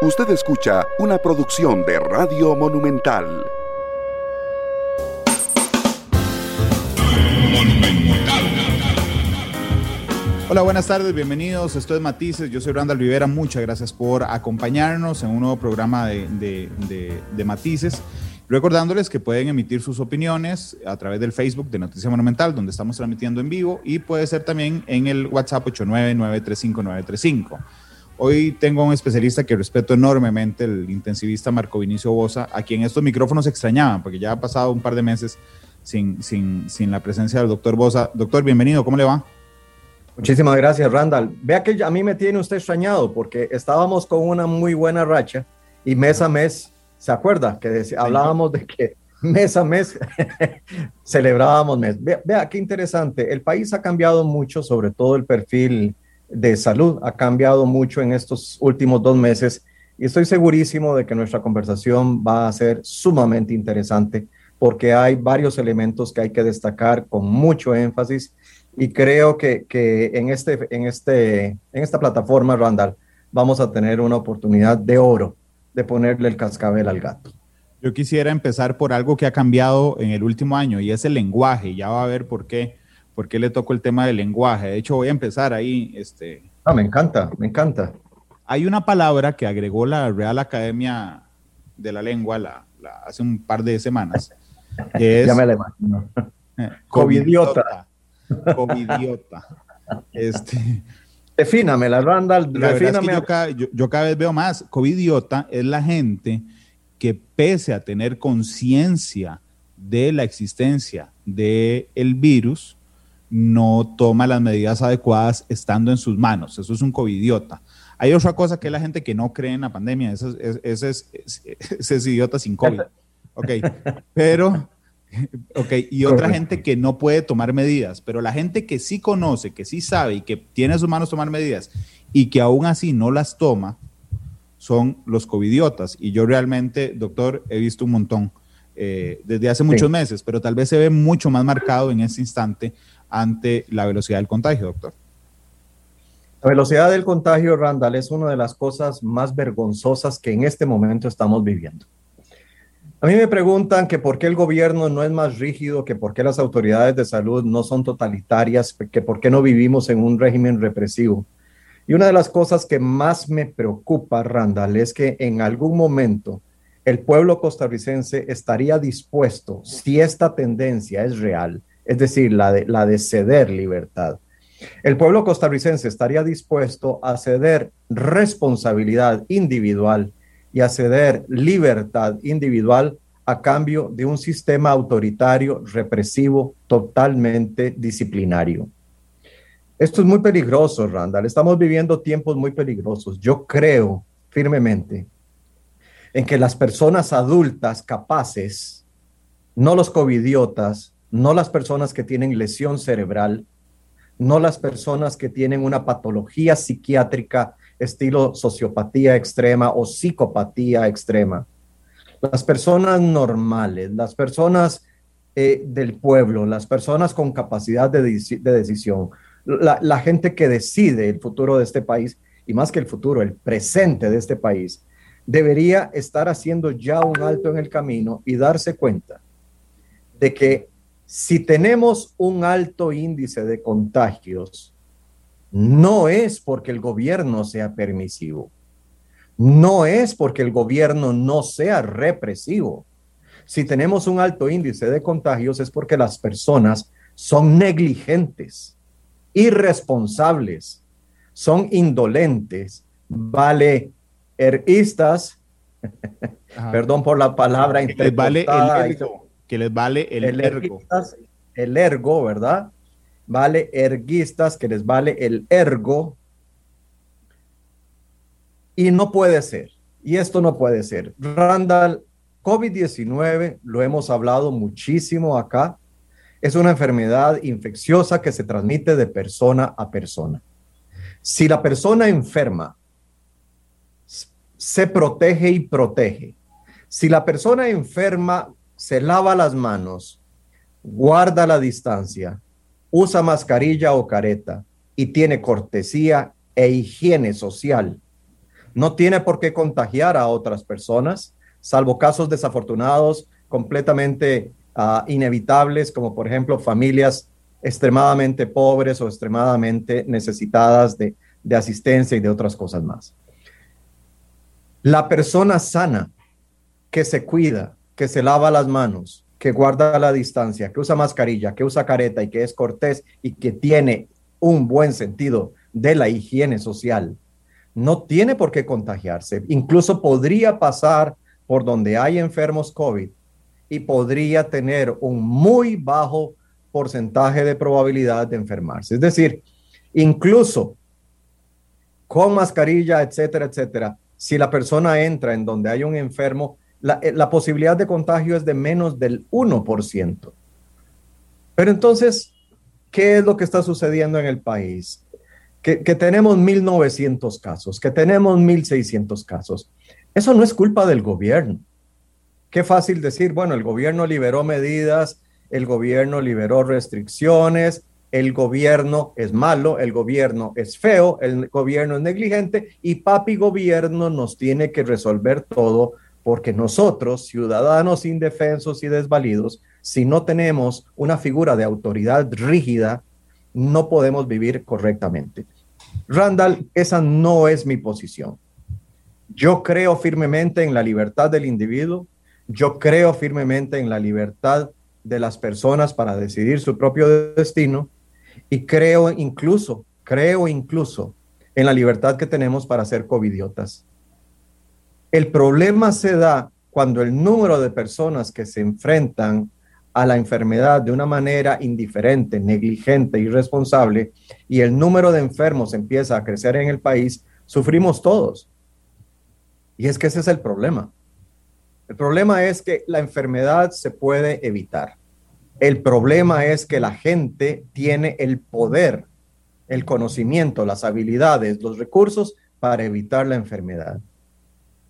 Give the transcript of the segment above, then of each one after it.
Usted escucha una producción de Radio Monumental. Hola, buenas tardes, bienvenidos. Esto es Matices. Yo soy Randall Rivera. Muchas gracias por acompañarnos en un nuevo programa de, de Matices. Recordándoles que pueden emitir sus opiniones a través del Facebook de Noticia Monumental, donde estamos transmitiendo en vivo, y puede ser también en el WhatsApp 899-35935. Hoy tengo un especialista que respeto enormemente, el intensivista Marco Vinicio Bosa, a quien estos micrófonos extrañaban, porque ya ha pasado un par de meses sin, sin, sin la presencia del doctor Bosa. Doctor, bienvenido, ¿cómo le va? Muchísimas gracias, Randall. Vea que a mí me tiene usted extrañado, porque estábamos con una muy buena racha y mes a mes ¿Se acuerda que hablábamos de que mes a mes celebrábamos mes? Vea, qué interesante. El país ha cambiado mucho, sobre todo el perfil de salud ha cambiado mucho en estos últimos dos meses y estoy segurísimo de que nuestra conversación va a ser sumamente interesante porque hay varios elementos que hay que destacar con mucho énfasis y creo que, que en, este, en, este, en esta plataforma, Randall, vamos a tener una oportunidad de oro de ponerle el cascabel al gato. Yo quisiera empezar por algo que ha cambiado en el último año y es el lenguaje. Ya va a ver por qué, por qué le tocó el tema del lenguaje. De hecho, voy a empezar ahí. Este, ah, me encanta, me encanta. Hay una palabra que agregó la Real Academia de la Lengua la, hace un par de semanas. Que es, ya me la imagino. Covidiota. Covidiota. Este, Defínamela, Randall. La yo, cada, vez veo más. Covidiota es la gente que pese a tener conciencia de la existencia del el virus, no toma las medidas adecuadas estando en sus manos. Eso es un covidiota. Hay otra cosa que es la gente que no cree en la pandemia. Ese es, ese es idiota sin COVID. Ok, pero Ok, y otra gente que no puede tomar medidas, pero la gente que sí conoce, que sí sabe y que tiene en sus manos tomar medidas y que aún así no las toma, son los covidiotas. Y yo realmente, doctor, he visto un montón eh, desde hace muchos meses, pero tal vez se ve mucho más marcado en este instante ante la velocidad del contagio, doctor. La velocidad del contagio, Randall, es una de las cosas más vergonzosas que en este momento estamos viviendo. A mí me preguntan que por qué el gobierno no es más rígido, que por qué las autoridades de salud no son totalitarias, que por qué no vivimos en un régimen represivo. Y una de las cosas que más me preocupa, Randall, es que en algún momento el pueblo costarricense estaría dispuesto, si esta tendencia es real, es decir, la de, ceder libertad, el pueblo costarricense estaría dispuesto a ceder responsabilidad individual y a ceder libertad individual a cambio de un sistema autoritario, represivo, totalmente disciplinario. Esto es muy peligroso, Randall. Estamos viviendo tiempos muy peligrosos. Yo creo firmemente en que las personas adultas capaces, no los covidiotas, no las personas que tienen lesión cerebral, no las personas que tienen una patología psiquiátrica estilo sociopatía extrema o psicopatía extrema. Las personas normales, las personas eh, del pueblo, las personas con capacidad de, decisión, la, gente que decide el futuro de este país y más que el futuro, el presente de este país, debería estar haciendo ya un alto en el camino y darse cuenta de que si tenemos un alto índice de contagios, no es porque el gobierno sea permisivo, no es porque el gobierno no sea represivo. Si tenemos un alto índice de contagios es porque las personas son negligentes, irresponsables, son indolentes, vale, erguistas, perdón por la palabra, les vale el que les vale el, ergo. El ergo, ¿verdad? vale erguistas, que les vale el ergo. Y no puede ser. Y esto no puede ser. Randall, COVID-19, lo hemos hablado muchísimo acá, es una enfermedad infecciosa que se transmite de persona a persona. Si la persona enferma se protege y protege, si la persona enferma se lava las manos, guarda la distancia, usa mascarilla o careta y tiene cortesía e higiene social, no tiene por qué contagiar a otras personas, salvo casos desafortunados, completamente uh, inevitables, como por ejemplo familias extremadamente pobres o extremadamente necesitadas de, de asistencia y de otras cosas más. La persona sana que se cuida, que se lava las manos, que guarda la distancia, que usa mascarilla, que usa careta y que es cortés y que tiene un buen sentido de la higiene social, no tiene por qué contagiarse. Incluso podría pasar por donde hay enfermos COVID y podría tener un muy bajo porcentaje de probabilidad de enfermarse. Es decir, incluso con mascarilla, etcétera, etcétera, si la persona entra en donde hay un enfermo, la, eh, la posibilidad de contagio es de menos del 1%. Pero entonces, ¿qué es lo que está sucediendo en el país? Que, que tenemos 1.900 casos, que tenemos 1.600 casos. Eso no es culpa del gobierno. Qué fácil decir, bueno, el gobierno liberó medidas, el gobierno liberó restricciones, el gobierno es malo, el gobierno es feo, el gobierno es negligente y papi gobierno nos tiene que resolver todo porque nosotros, ciudadanos indefensos y desvalidos, si no tenemos una figura de autoridad rígida, no podemos vivir correctamente. Randall, esa no es mi posición. Yo creo firmemente en la libertad del individuo, yo creo firmemente en la libertad de las personas para decidir su propio destino y creo incluso, creo incluso en la libertad que tenemos para ser covidiotas. El problema se da cuando el número de personas que se enfrentan a la enfermedad de una manera indiferente, negligente, irresponsable, y el número de enfermos empieza a crecer en el país, sufrimos todos. Y es que ese es el problema. El problema es que la enfermedad se puede evitar. El problema es que la gente tiene el poder, el conocimiento, las habilidades, los recursos para evitar la enfermedad.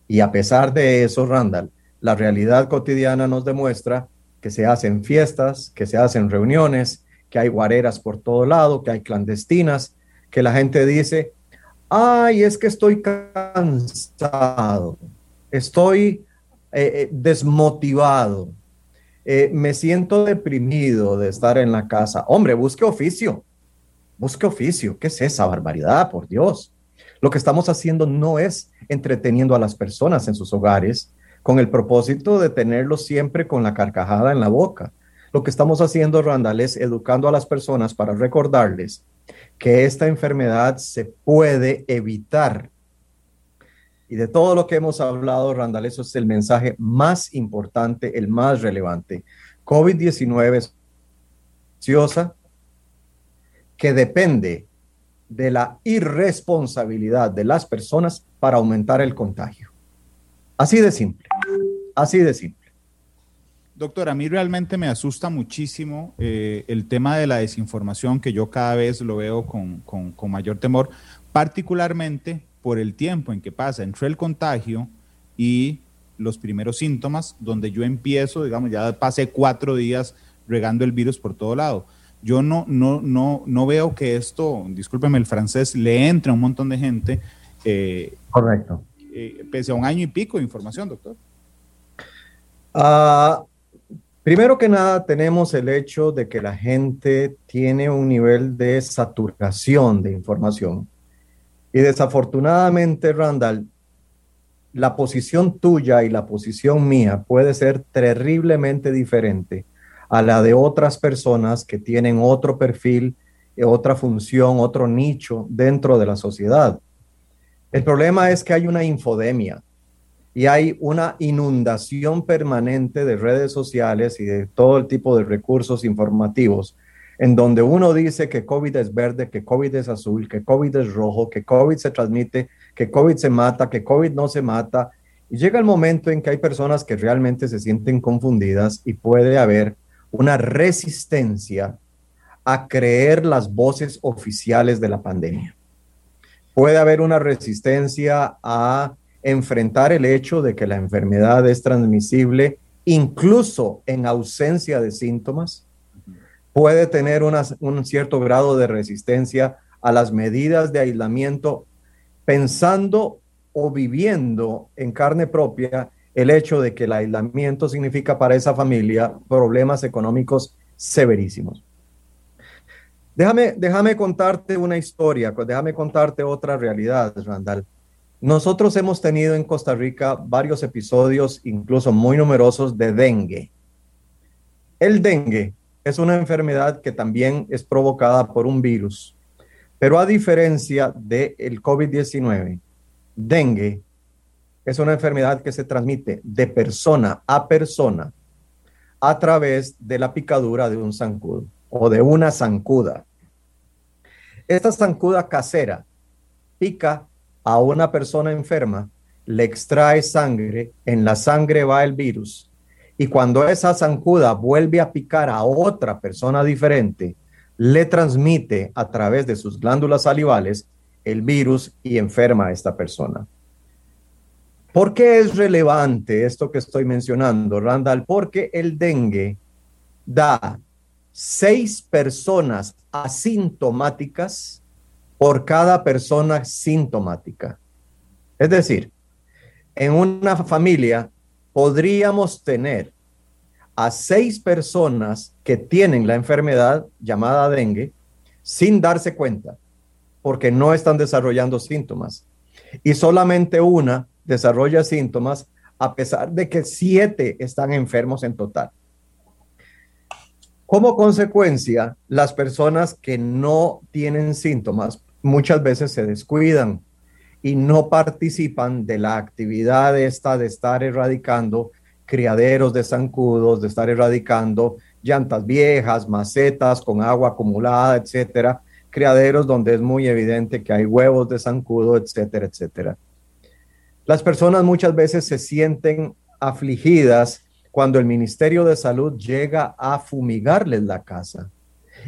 Y a pesar de eso, Randall, la realidad cotidiana nos demuestra que se hacen fiestas, que se hacen reuniones, que hay guareras por todo lado, que hay clandestinas, que la gente dice, ay, es que estoy cansado, estoy eh, eh, desmotivado, eh, me siento deprimido de estar en la casa. Hombre, busque oficio, busque oficio. ¿Qué es esa barbaridad, por Dios? Lo que estamos haciendo no es entreteniendo a las personas en sus hogares con el propósito de tenerlos siempre con la carcajada en la boca. Lo que estamos haciendo, Randall, es educando a las personas para recordarles que esta enfermedad se puede evitar. Y de todo lo que hemos hablado, Randall, eso es el mensaje más importante, el más relevante. COVID-19 es que depende de la irresponsabilidad de las personas para aumentar el contagio. Así de simple, así de simple. Doctor, a mí realmente me asusta muchísimo eh, el tema de la desinformación, que yo cada vez lo veo con, con, mayor temor, particularmente por el tiempo en que pasa entre el contagio y los primeros síntomas, donde yo empiezo, digamos, ya pasé cuatro días regando el virus por todo lado yo no, no, no, no veo que esto, discúlpeme el francés, le entre a un montón de gente. Eh, Correcto. Eh, pese a un año y pico de información, doctor. Ah, primero que nada, tenemos el hecho de que la gente tiene un nivel de saturación de información. Y desafortunadamente, Randall, la posición tuya y la posición mía puede ser terriblemente diferente a la de otras personas que tienen otro perfil, eh, otra función, otro nicho dentro de la sociedad. El problema es que hay una infodemia y hay una inundación permanente de redes sociales y de todo el tipo de recursos informativos en donde uno dice que COVID es verde, que COVID es azul, que COVID es rojo, que COVID se transmite, que COVID se mata, que COVID no se mata. Y llega el momento en que hay personas que realmente se sienten confundidas y puede haber una resistencia a creer las voces oficiales de la pandemia. Puede haber una resistencia a enfrentar el hecho de que la enfermedad es transmisible incluso en ausencia de síntomas. Puede tener un cierto grado de resistencia a las medidas de aislamiento pensando o viviendo en carne propia el hecho de que el aislamiento significa para esa familia problemas económicos severísimos. Déjame, déjame contarte una historia, déjame contarte otra realidad, Randall. Nosotros hemos tenido en Costa Rica varios episodios, incluso muy numerosos, de dengue. El dengue es una enfermedad que también es provocada por un virus, pero a diferencia del el COVID-19, dengue es una enfermedad que se transmite de persona a persona a través de la picadura de un zancudo o de una zancuda. Esta zancuda casera pica a una persona enferma, le extrae sangre, en la sangre va el virus y cuando esa zancuda vuelve a picar a otra persona diferente, le transmite a través de sus glándulas salivales el virus y enferma a esta persona. ¿Por qué es relevante esto que estoy mencionando, Randall? Porque el dengue da seis personas asintomáticas por cada persona sintomática. Es decir, en una familia podríamos tener a seis personas que tienen la enfermedad llamada dengue sin darse cuenta, porque no están desarrollando síntomas. Y solamente una desarrolla síntomas a pesar de que siete están enfermos en total. Como consecuencia, las personas que no tienen síntomas muchas veces se descuidan y no participan de la actividad esta de estar erradicando criaderos de zancudos, de estar erradicando llantas viejas, macetas con agua acumulada, etcétera, criaderos donde es muy evidente que hay huevos de zancudo, etcétera, etcétera. Las personas muchas veces se sienten afligidas cuando el Ministerio de Salud llega a fumigarles la casa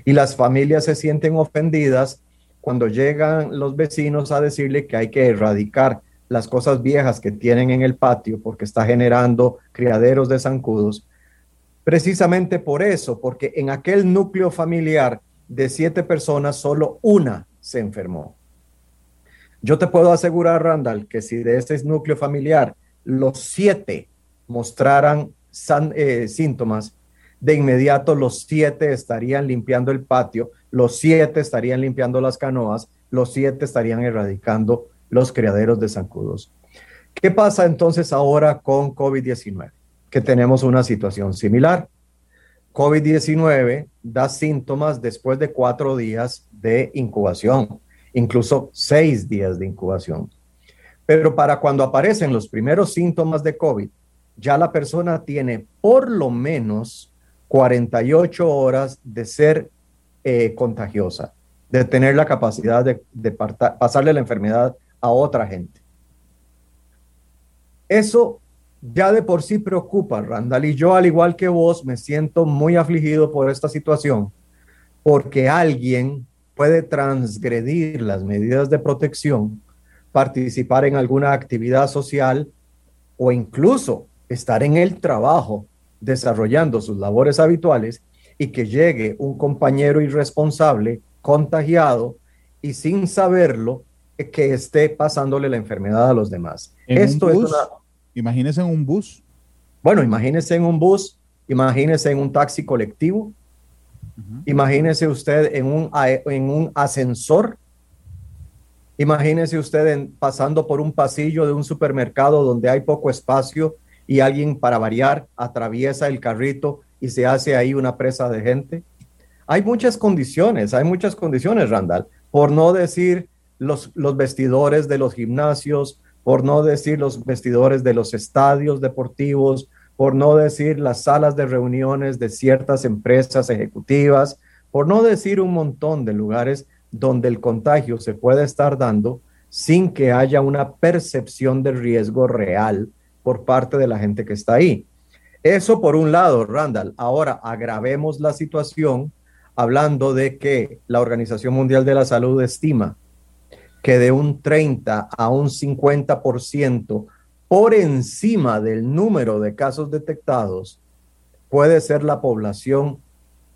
y las familias se sienten ofendidas cuando llegan los vecinos a decirle que hay que erradicar las cosas viejas que tienen en el patio porque está generando criaderos de zancudos, precisamente por eso, porque en aquel núcleo familiar de siete personas, solo una se enfermó. Yo te puedo asegurar, Randall, que si de ese núcleo familiar los siete mostraran eh, síntomas, de inmediato los siete estarían limpiando el patio, los siete estarían limpiando las canoas, los siete estarían erradicando los criaderos de zancudos. ¿Qué pasa entonces ahora con COVID-19? Que tenemos una situación similar. COVID-19 da síntomas después de cuatro días de incubación, incluso seis días de incubación. Pero para cuando aparecen los primeros síntomas de COVID, ya la persona tiene por lo menos 48 horas de ser eh, contagiosa, de tener la capacidad de, pasarle la enfermedad a otra gente. Eso ya de por sí preocupa, Randall, y yo al igual que vos me siento muy afligido por esta situación, porque alguien puede transgredir las medidas de protección, participar en alguna actividad social o incluso estar en el trabajo desarrollando sus labores habituales y que llegue un compañero irresponsable, contagiado y sin saberlo, eh, que esté pasándole la enfermedad a los demás. Esto es una... Imagínese en un bus. Bueno, imagínese en un bus, imagínese en un taxi colectivo, imagínese usted en un, en un ascensor, imagínese usted pasando por un pasillo de un supermercado donde hay poco espacio y alguien para variar atraviesa el carrito y se hace ahí una presa de gente. Hay muchas condiciones, hay muchas condiciones, Randall, por no decir los, los vestidores de los gimnasios, por no decir los vestidores de los estadios deportivos, por no decir las salas de reuniones de ciertas empresas ejecutivas, por no decir un montón de lugares donde el contagio se puede estar dando sin que haya una percepción de riesgo real por parte de la gente que está ahí. Eso por un lado, Randall. Ahora agravemos la situación hablando de que la Organización Mundial de la Salud estima que de un 30 a un 50% por encima del número de casos detectados puede ser la población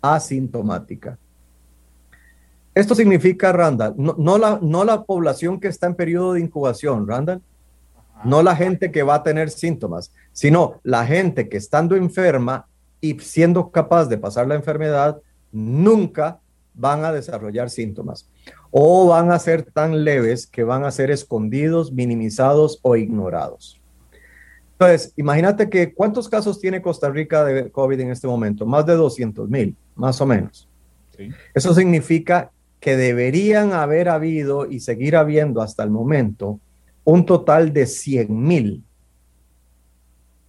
asintomática. Esto significa, Randall, no, la, no la población que está en periodo de incubación, Randall, no la gente que va a tener síntomas, sino la gente que estando enferma y siendo capaz de pasar la enfermedad, nunca van a desarrollar síntomas o van a ser tan leves que van a ser escondidos, minimizados o ignorados. Entonces, imagínate que cuántos casos tiene Costa Rica de COVID en este momento, más de 200 mil, más o menos. Eso significa que deberían haber habido y seguir habiendo hasta el momento un total de 100 mil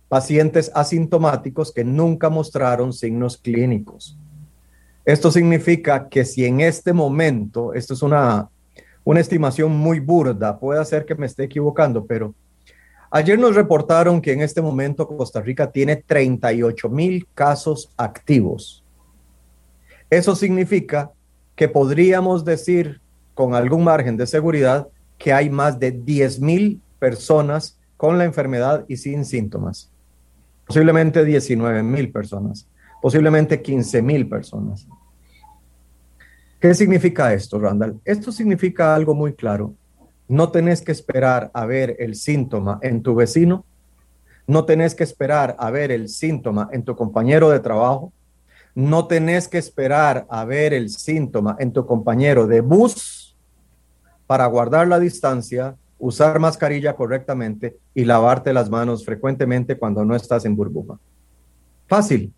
pacientes asintomáticos que nunca mostraron signos clínicos. Esto significa que si en este momento, esto es una, una estimación muy burda, puede ser que me esté equivocando, pero ayer nos reportaron que en este momento Costa Rica tiene 38 mil casos activos. Eso significa que podríamos decir con algún margen de seguridad que hay más de 10 mil personas con la enfermedad y sin síntomas. Posiblemente 19 mil personas, posiblemente 15 mil personas. ¿Qué significa esto, Randall? Esto significa algo muy claro. No tenés que esperar a ver el síntoma en tu vecino, no tenés que esperar a ver el síntoma en tu compañero de trabajo, no tenés que esperar a ver el síntoma en tu compañero de bus para guardar la distancia, usar mascarilla correctamente y lavarte las manos frecuentemente cuando no estás en burbuja. Fácil,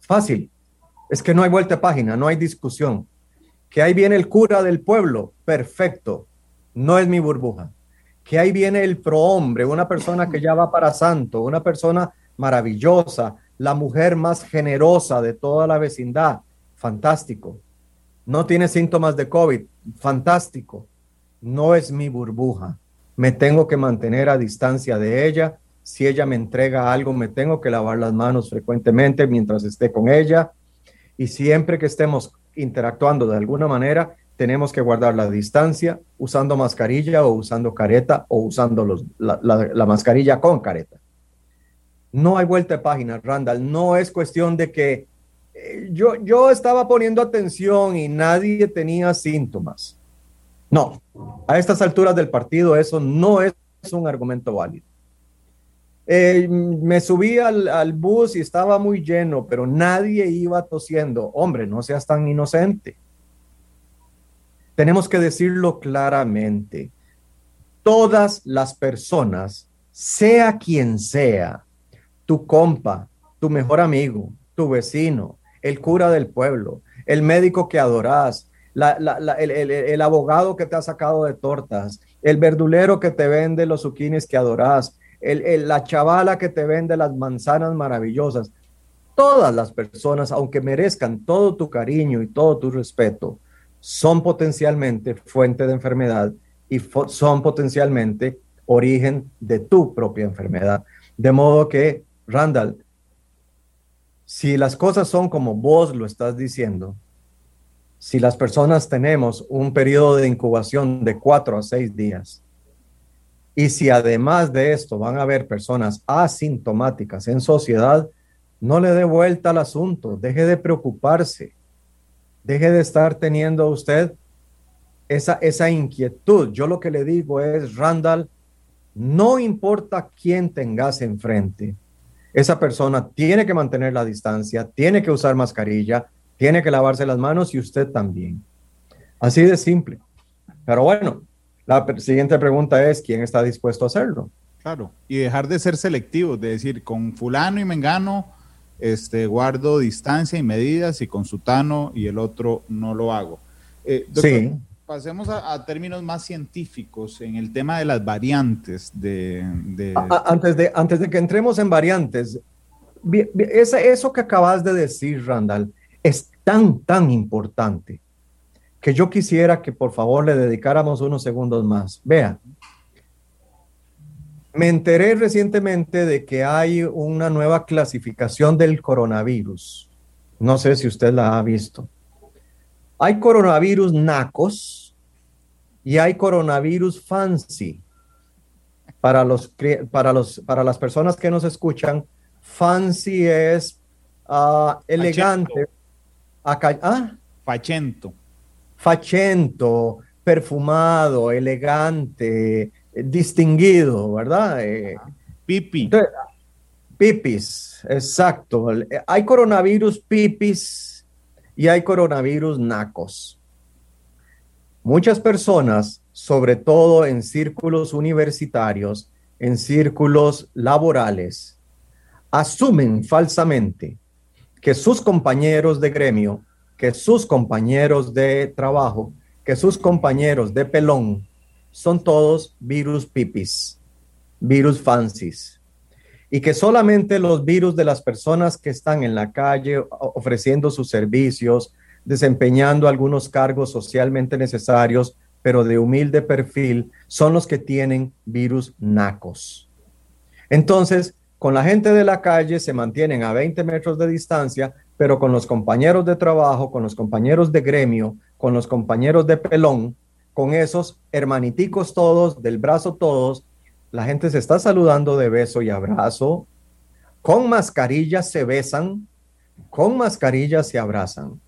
fácil. Es que no hay vuelta a página, no hay discusión. Que ahí viene el cura del pueblo, perfecto, no es mi burbuja. Que ahí viene el prohombre, una persona que ya va para santo, una persona maravillosa, la mujer más generosa de toda la vecindad. Fantástico. No tiene síntomas de COVID. Fantástico. No es mi burbuja. Me tengo que mantener a distancia de ella. Si ella me entrega algo, me tengo que lavar las manos frecuentemente mientras esté con ella. Y siempre que estemos interactuando de alguna manera, tenemos que guardar la distancia usando mascarilla o usando careta o usando la, la mascarilla con careta. No hay vuelta de página, Randall. No es cuestión de que eh, yo, yo estaba poniendo atención y nadie tenía síntomas. No, a estas alturas del partido eso no es un argumento válido. Eh, me subí al, bus y estaba muy lleno, pero nadie iba tosiendo. Hombre, no seas tan inocente. Tenemos que decirlo claramente. Todas las personas, sea quien sea, tu compa, tu mejor amigo, tu vecino, el cura del pueblo, el médico que adorás, el, abogado que te ha sacado de tortas, el verdulero que te vende los zucchinis que adorás, la chavala que te vende las manzanas maravillosas. Todas las personas, aunque merezcan todo tu cariño y todo tu respeto, son potencialmente fuente de enfermedad y son potencialmente origen de tu propia enfermedad. De modo que Randall, si las cosas son como vos lo estás diciendo, si las personas tenemos un periodo de incubación de cuatro a seis días, y si además de esto van a haber personas asintomáticas en sociedad, no le dé vuelta al asunto, deje de preocuparse, deje de estar teniendo usted esa, esa inquietud. Yo lo que le digo es, Randall, no importa quién tengas enfrente, esa persona tiene que mantener la distancia, tiene que usar mascarilla, tiene que lavarse las manos y usted también. Así de simple. Pero bueno, la siguiente pregunta es, ¿quién está dispuesto a hacerlo? Claro, y dejar de ser selectivos, de decir, con fulano y mengano este, guardo distancia y medidas y con sutano y el otro no lo hago. Eh, sí pasemos a, términos más científicos en el tema de las variantes de... antes, de antes de que entremos en variantes, eso que acabas de decir, Randall, es tan, tan importante que yo quisiera que por favor le dedicáramos unos segundos más. Vea, me enteré recientemente de que hay una nueva clasificación del coronavirus. No sé si usted la ha visto. Hay coronavirus nacos y hay coronavirus fancy. Para, los, para, los, para las personas que nos escuchan, fancy es uh, elegante. Acá, ¿ah? Fachento. Fachento, perfumado, elegante, distinguido, ¿verdad? Eh, Pipi. pipis, exacto. Hay coronavirus pipis y hay coronavirus nacos. Muchas personas, sobre todo en círculos universitarios, en círculos laborales, asumen falsamente que sus compañeros de gremio, que sus compañeros de trabajo, que sus compañeros de pelón son todos virus pipis, virus fancies, y que solamente los virus de las personas que están en la calle ofreciendo sus servicios, desempeñando algunos cargos socialmente necesarios, pero de humilde perfil, son los que tienen virus nacos. Entonces, con la gente de la calle se mantienen a 20 metros de distancia, pero con los compañeros de trabajo, con los compañeros de gremio, con los compañeros de pelón, con esos hermaniticos todos, del brazo todos, la gente se está saludando de beso y abrazo, con mascarillas se besan, con mascarillas se abrazan,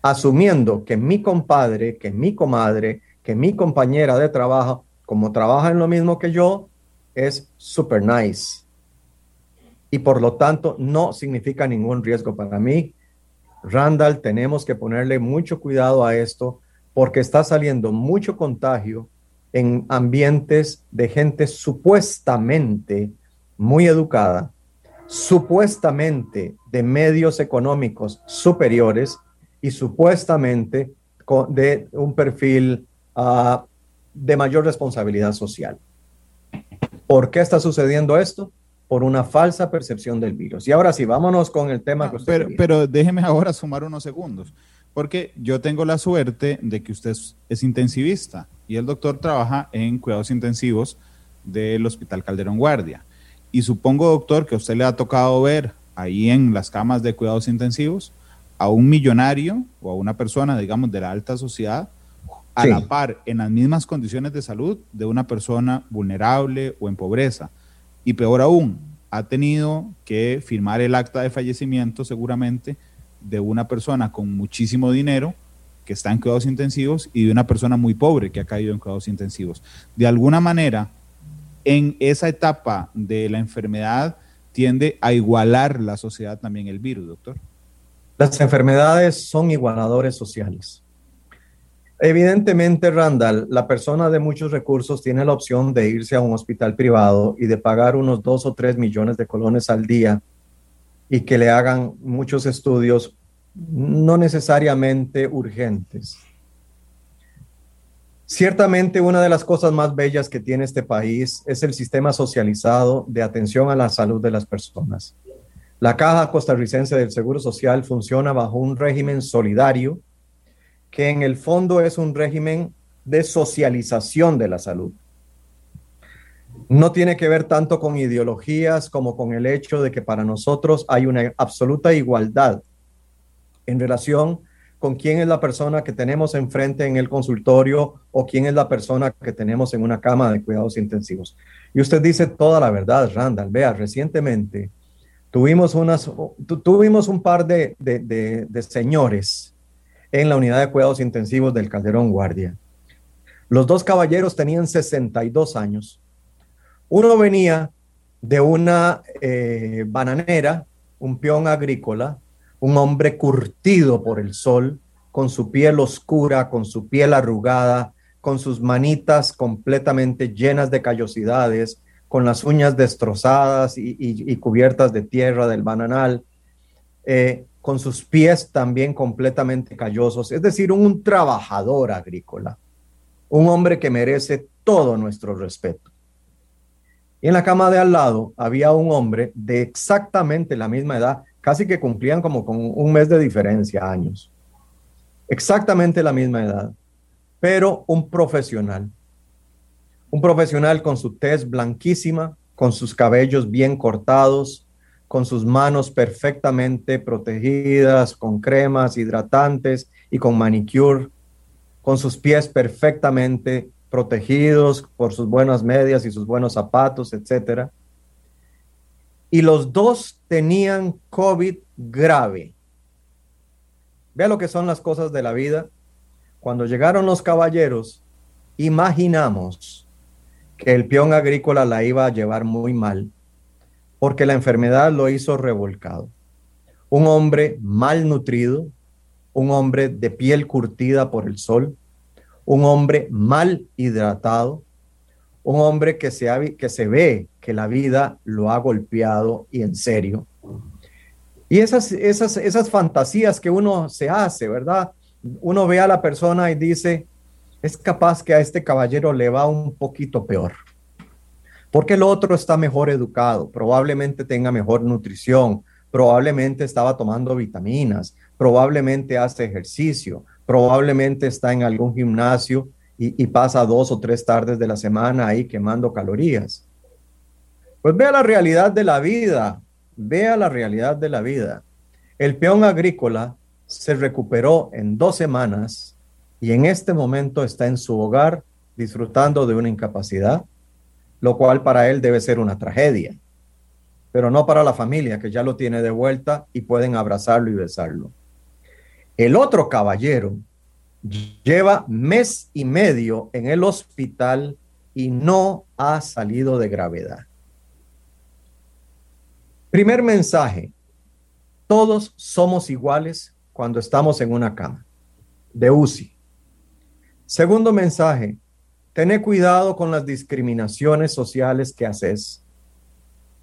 asumiendo que mi compadre, que mi comadre, que mi compañera de trabajo, como trabaja en lo mismo que yo, es super nice. Y por lo tanto no significa ningún riesgo para mí. Randall, tenemos que ponerle mucho cuidado a esto porque está saliendo mucho contagio en ambientes de gente supuestamente muy educada, supuestamente de medios económicos superiores y supuestamente de un perfil ah, de mayor responsabilidad social. ¿Por qué está sucediendo esto? por una falsa percepción del virus. Y ahora sí, vámonos con el tema que usted pero, pero déjeme ahora sumar unos segundos, porque yo tengo la suerte de que usted es, intensivista y el doctor trabaja en cuidados intensivos del Hospital Calderón Guardia. Y supongo, doctor, que a usted le ha tocado ver ahí en las camas de cuidados intensivos a un millonario o a una persona, digamos, de la alta sociedad, a la par, en las mismas condiciones de salud de una persona vulnerable o en pobreza. Y peor aún, ha tenido que firmar el acta de fallecimiento seguramente de una persona con muchísimo dinero que está en cuidados intensivos y de una persona muy pobre que ha caído en cuidados intensivos. De alguna manera, en esa etapa de la enfermedad tiende a igualar la sociedad también el virus, doctor. Las enfermedades son igualadores sociales. Evidentemente, Randall, la persona de muchos recursos tiene la opción de irse a un hospital privado y de pagar unos dos o tres millones de colones al día y que le hagan muchos estudios no necesariamente urgentes. Ciertamente una de las cosas más bellas que tiene este país es el sistema socializado de atención a la salud de las personas. La Caja Costarricense del Seguro Social funciona bajo un régimen solidario que en el fondo es un régimen de socialización de la salud. No tiene que ver tanto con ideologías como con el hecho de que para nosotros hay una absoluta igualdad en relación con quién es la persona que tenemos enfrente en el consultorio o quién es la persona que tenemos en una cama de cuidados intensivos. Y usted dice toda la verdad, Randall. Vea, recientemente tuvimos, unas, tuvimos un par de, de, de señores en la unidad de cuidados intensivos del Calderón Guardia. Los dos caballeros tenían 62 años. Uno venía de una eh, bananera, un peón agrícola, un hombre curtido por el sol, con su piel oscura, con su piel arrugada, con sus manitas completamente llenas de callosidades, con las uñas destrozadas y, cubiertas de tierra del bananal. Eh, con sus pies también completamente callosos, es decir, un trabajador agrícola, un hombre que merece todo nuestro respeto. Y en la cama de al lado había un hombre de exactamente la misma edad, casi que cumplían como con un mes de diferencia, años. Exactamente la misma edad, pero un profesional. Un profesional con su tez blanquísima, con sus cabellos bien cortados, con sus manos perfectamente protegidas, con cremas hidratantes y con manicure, con sus pies perfectamente protegidos por sus buenas medias y sus buenos zapatos, etc. Y los dos tenían COVID grave. Vea lo que son las cosas de la vida. cuando llegaron los caballeros, imaginamos que el peón agrícola la iba a llevar muy mal, porque la enfermedad lo hizo revolcado. Un hombre malnutrido, un hombre de piel curtida por el sol, un hombre mal hidratado, un hombre que se, que se ve que la vida lo ha golpeado y en serio. Y esas, esas, esas fantasías que uno se hace, ¿verdad? Uno ve a la persona y dice, es capaz que a este caballero le va un poquito peor. Porque el otro está mejor educado, probablemente tenga mejor nutrición, probablemente estaba tomando vitaminas, probablemente hace ejercicio, probablemente está en algún gimnasio y, pasa dos o tres tardes de la semana ahí quemando calorías. Pues vea la realidad de la vida, vea la realidad de la vida. El peón agrícola se recuperó en dos semanas y en este momento está en su hogar disfrutando de una incapacidad, lo cual para él debe ser una tragedia, pero no para la familia que ya lo tiene de vuelta y pueden abrazarlo y besarlo. El otro caballero lleva mes y medio en el hospital y no ha salido de gravedad. Primer mensaje, todos somos iguales cuando estamos en una cama de UCI. Segundo mensaje, tené cuidado con las discriminaciones sociales que haces,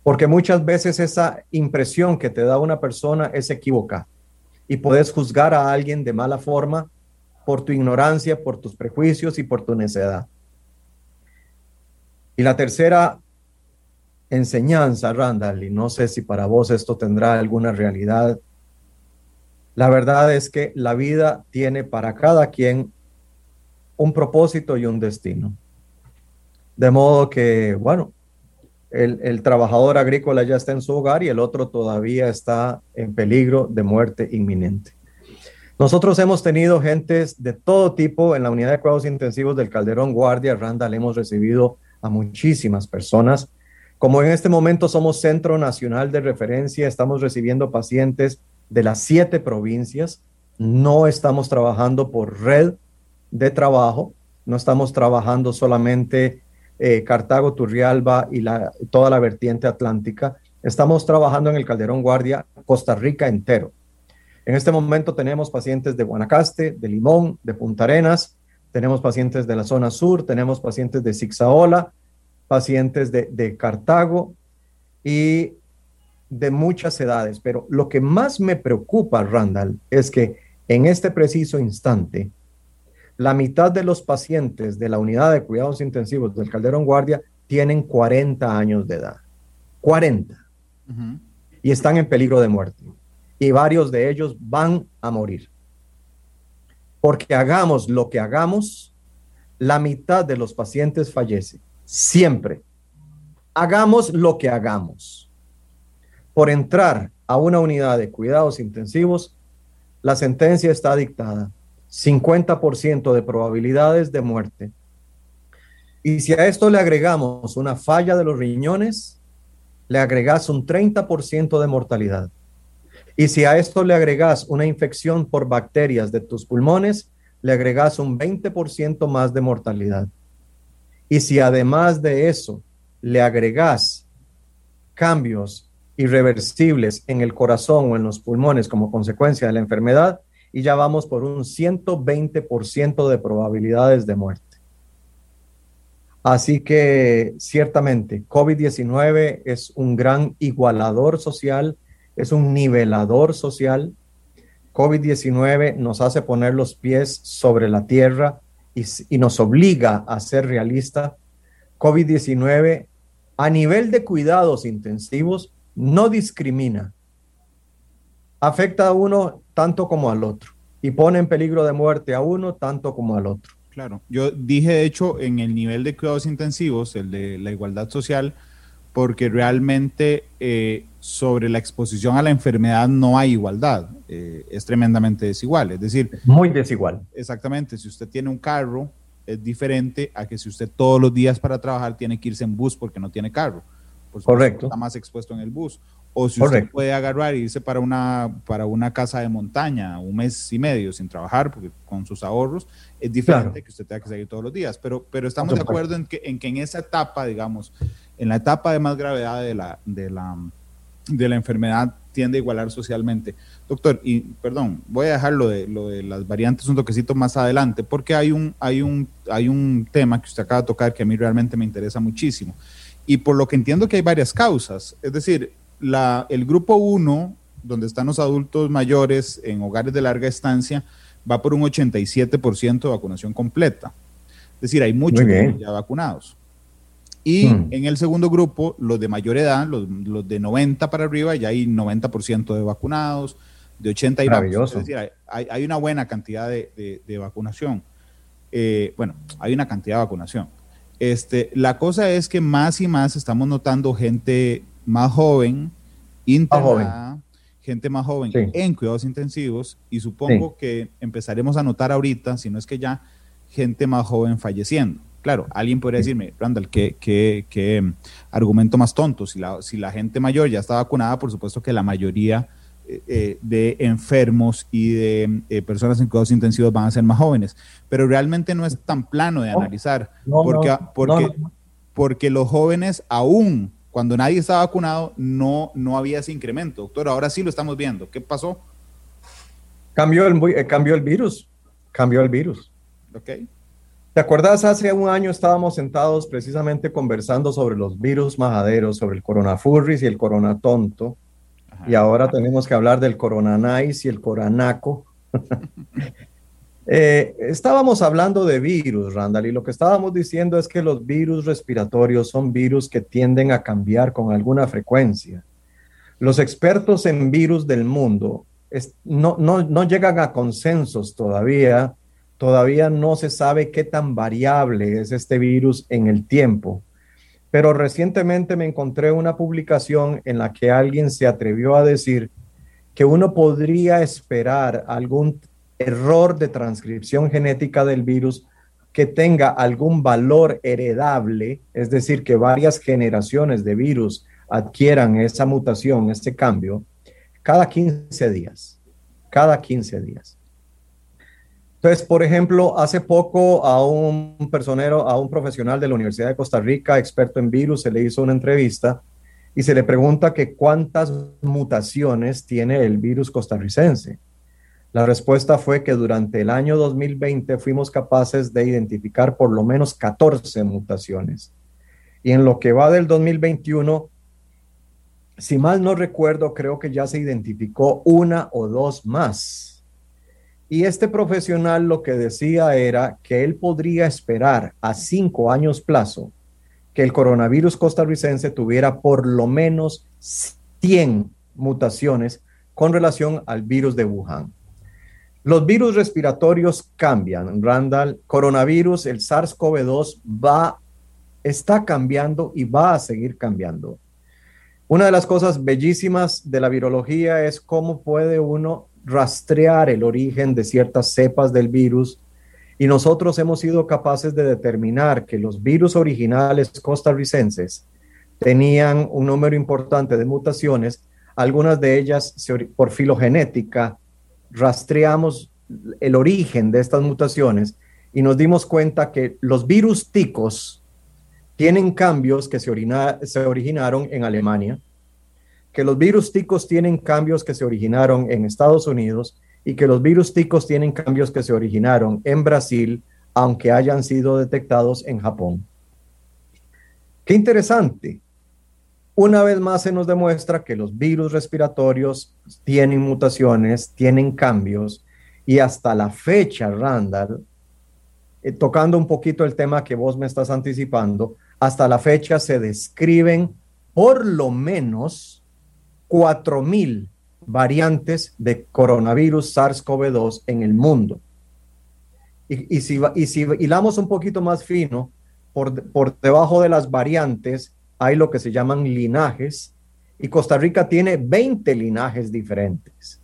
porque muchas veces esa impresión que te da una persona es equivocada y puedes juzgar a alguien de mala forma por tu ignorancia, por tus prejuicios y por tu necedad. Y la tercera enseñanza, Randall, y no sé si para vos esto tendrá alguna realidad, la verdad es que la vida tiene para cada quien un propósito y un destino. De modo que, bueno, el, trabajador agrícola ya está en su hogar y el otro todavía está en peligro de muerte inminente. Nosotros hemos tenido gentes de todo tipo en la unidad de cuidados intensivos del Calderón Guardia. Randall hemos recibido a muchísimas personas. Como en este momento somos Centro Nacional de Referencia, estamos recibiendo pacientes de las siete provincias. No estamos trabajando por red de trabajo, no estamos trabajando solamente eh, Cartago, Turrialba y toda la vertiente atlántica. Estamos trabajando en el Calderón Guardia, Costa Rica entero. En este momento tenemos pacientes de Guanacaste, de Limón, de Punta Arenas, tenemos pacientes de la zona sur, tenemos pacientes de Zixaola, pacientes de Cartago y de muchas edades. Pero lo que más me preocupa, Randall, es que en este preciso instante la mitad de los pacientes de la unidad de cuidados intensivos del Calderón Guardia tienen 40 años de edad. 40. Y están en peligro de muerte. Y varios de ellos van a morir. Porque hagamos lo que hagamos, la mitad de los pacientes fallece. Siempre. Hagamos lo que hagamos. Por entrar a una unidad de cuidados intensivos, la sentencia está dictada 50% de probabilidades de muerte. Y si a esto le agregamos una falla de los riñones, le agregas un 30% de mortalidad. Y si a esto le agregas una infección por bacterias de tus pulmones, le agregas un 20% más de mortalidad. Y si además de eso le agregas cambios irreversibles en el corazón o en los pulmones como consecuencia de la enfermedad, y ya vamos por un 120% de probabilidades de muerte. Así que ciertamente COVID-19 es un gran igualador social, es un nivelador social. COVID-19 nos hace poner los pies sobre la tierra y, y nos obliga a ser realista. COVID-19 a nivel de cuidados intensivos no discrimina. Afecta a uno tanto como al otro y pone en peligro de muerte a uno tanto como al otro. Claro, yo dije de hecho en el nivel de cuidados intensivos, el de la igualdad social, porque realmente eh, sobre la exposición a la enfermedad no hay igualdad, eh, es tremendamente desigual, es decir... Muy desigual. Exactamente, si usted tiene un carro, es diferente a que si usted todos los días para trabajar tiene que irse en bus porque no tiene carro. Correcto. Está más expuesto en el bus o si usted puede agarrar e irse para una, para una casa de montaña un mes y medio sin trabajar, porque con sus ahorros, es diferente que usted tenga que seguir todos los días. Pero, pero estamos de acuerdo en que, en que en esa etapa, digamos, en la etapa de más gravedad de la, de la, de la enfermedad, tiende a igualar socialmente. Doctor, y perdón, voy a dejar lo de, lo de las variantes un toquecito más adelante, porque hay un, hay, un, hay un tema que usted acaba de tocar que a mí realmente me interesa muchísimo. Y por lo que entiendo que hay varias causas. Es decir, la, el grupo 1, donde están los adultos mayores en hogares de larga estancia, va por un 87% de vacunación completa. Es decir, hay muchos ya vacunados. Y hmm. en el segundo grupo, los de mayor edad, los, de 90 para arriba, ya hay 90% de vacunados, de 80 y Maravilloso. Es decir, hay, hay, una buena cantidad de, de, vacunación. Eh, bueno, hay una cantidad de vacunación. Este, la cosa es que más y más estamos notando gente más joven, internada, gente más joven en cuidados intensivos. Y supongo que empezaremos a notar ahorita, si no es que ya, gente más joven falleciendo. Claro, alguien podría decirme, Randall, ¿qué, qué, mm, argumento más tonto? Si la, si la gente mayor ya está vacunada, por supuesto que la mayoría eh, eh, de enfermos y de eh, personas en cuidados intensivos van a ser más jóvenes. Pero realmente no es tan plano de analizar, porque, porque, porque los jóvenes aún cuando nadie estaba vacunado, no, no había ese incremento. Doctor, ahora sí lo estamos viendo. ¿Qué pasó? Cambió el, eh, cambió el virus. Cambió el virus. Ok. ¿Te acuerdas? Hace un año estábamos sentados precisamente conversando sobre los virus majaderos, sobre el coronafurris y el coronatonto. Y ahora tenemos que hablar del coronanais y el coranaco. Eh, estábamos hablando de virus, Randall, y lo que estábamos diciendo es que los virus respiratorios son virus que tienden a cambiar con alguna frecuencia. Los expertos en virus del mundo no, no llegan a consensos todavía. Todavía no se sabe qué tan variable es este virus en el tiempo. Pero recientemente me encontré una publicación en la que alguien se atrevió a decir que uno podría esperar algún error de transcripción genética del virus que tenga algún valor heredable, es decir, que varias generaciones de virus adquieran esa mutación, este cambio, cada 15 días, cada 15 días. Entonces, por ejemplo, hace poco a un personero, a un profesional de la Universidad de Costa Rica, experto en virus, se le hizo una entrevista y se le pregunta que cuántas mutaciones tiene el virus costarricense. La respuesta fue que durante el año 2020 fuimos capaces de identificar por lo menos 14 mutaciones. Y en lo que va del 2021, si mal no recuerdo, creo que ya se identificó una o dos más. Y este profesional lo que decía era que él podría esperar a cinco años plazo que el coronavirus costarricense tuviera por lo menos 100 mutaciones con relación al virus de Wuhan. Los virus respiratorios cambian, Randall. Coronavirus, el SARS-CoV-2 va, está cambiando y va a seguir cambiando. Una de las cosas bellísimas de la virología es cómo puede uno rastrear el origen de ciertas cepas del virus y nosotros hemos sido capaces de determinar que los virus originales costarricenses tenían un número importante de mutaciones, algunas de ellas por filogenética rastreamos el origen de estas mutaciones y nos dimos cuenta que los virus ticos tienen cambios que se, originaron en Alemania, que los virus ticos tienen cambios que se originaron en Estados Unidos y que los virus ticos tienen cambios que se originaron en Brasil, aunque hayan sido detectados en Japón. Qué interesante. Una vez más se nos demuestra que los virus respiratorios tienen mutaciones, tienen cambios y hasta la fecha, Randall, eh, tocando un poquito el tema que vos me estás anticipando, hasta la fecha se describen por lo menos 4.000 variantes de coronavirus SARS-CoV-2 en el mundo. Y, si, y hilamos un poquito más fino, por debajo de las variantes hay lo que se llaman linajes y Costa Rica tiene 20 linajes diferentes.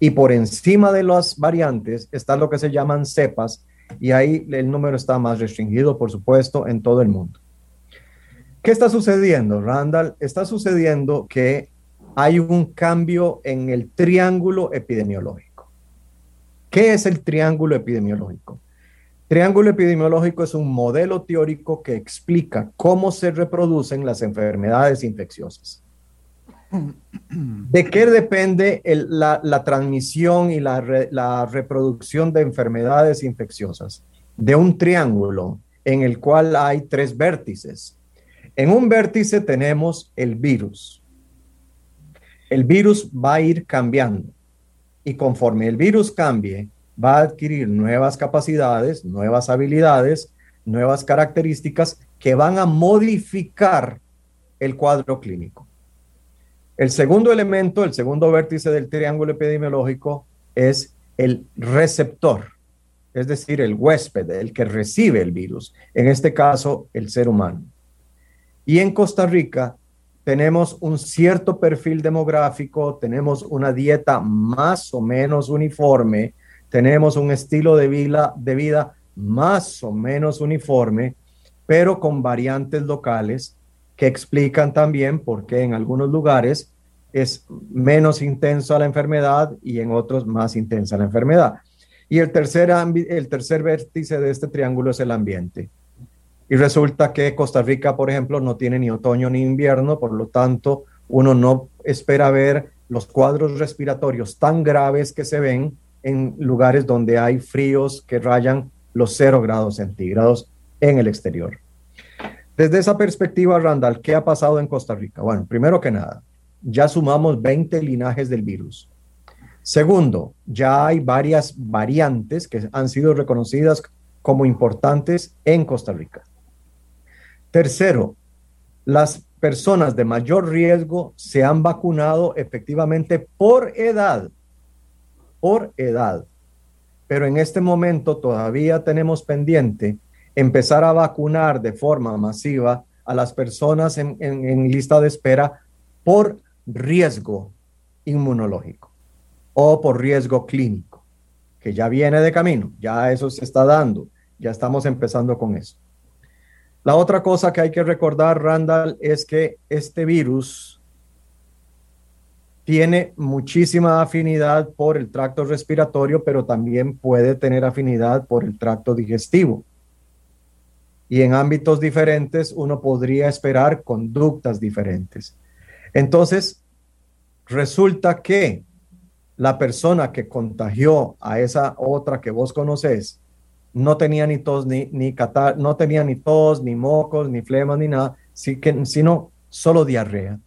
Y por encima de las variantes está lo que se llaman cepas y ahí el número está más restringido, por supuesto, en todo el mundo. ¿Qué está sucediendo, Randall? Está sucediendo que hay un cambio en el triángulo epidemiológico. ¿Qué es el triángulo epidemiológico? Triángulo epidemiológico es un modelo teórico que explica cómo se reproducen las enfermedades infecciosas. ¿De qué depende la, transmisión y la, reproducción de enfermedades infecciosas? De un triángulo en el cual hay tres vértices. En un vértice tenemos el virus. El virus va a ir cambiando y conforme el virus cambie, va a adquirir nuevas capacidades, nuevas habilidades, nuevas características que van a modificar el cuadro clínico. El segundo elemento, el segundo vértice del triángulo epidemiológico es el receptor, es decir, el huésped, el que recibe el virus, en este caso el ser humano. Y en Costa Rica tenemos un cierto perfil demográfico, tenemos una dieta más o menos uniforme, tenemos un estilo de vida, más o menos uniforme, pero con variantes locales que explican también por qué en algunos lugares es menos intensa la enfermedad y en otros más intensa la enfermedad. Y el tercer, el tercer vértice de este triángulo es el ambiente. Y resulta que Costa Rica, por ejemplo, no tiene ni otoño ni invierno, por lo tanto, uno no espera ver los cuadros respiratorios tan graves que se ven en lugares donde hay fríos que rayan los cero grados centígrados en el exterior. Desde esa perspectiva, Randall, ¿qué ha pasado en Costa Rica? Bueno, primero que nada, ya sumamos 20 linajes del virus. Segundo, ya hay varias variantes que han sido reconocidas como importantes en Costa Rica. Tercero, las personas de mayor riesgo se han vacunado efectivamente por edad, por edad. Pero en este momento todavía tenemos pendiente empezar a vacunar de forma masiva a las personas en, lista de espera por riesgo inmunológico o por riesgo clínico, que ya viene de camino, ya eso se está dando, ya estamos empezando con eso. La otra cosa que hay que recordar, Randall, es que este virus tiene muchísima afinidad por el tracto respiratorio, pero también puede tener afinidad por el tracto digestivo y en ámbitos diferentes uno podría esperar conductas diferentes. Entonces, resulta que la persona que contagió a esa otra que vos conoces no tenía ni tos, ni, ni catar, no tenía ni tos, ni mocos, ni flemas, ni nada, sino solo diarrea.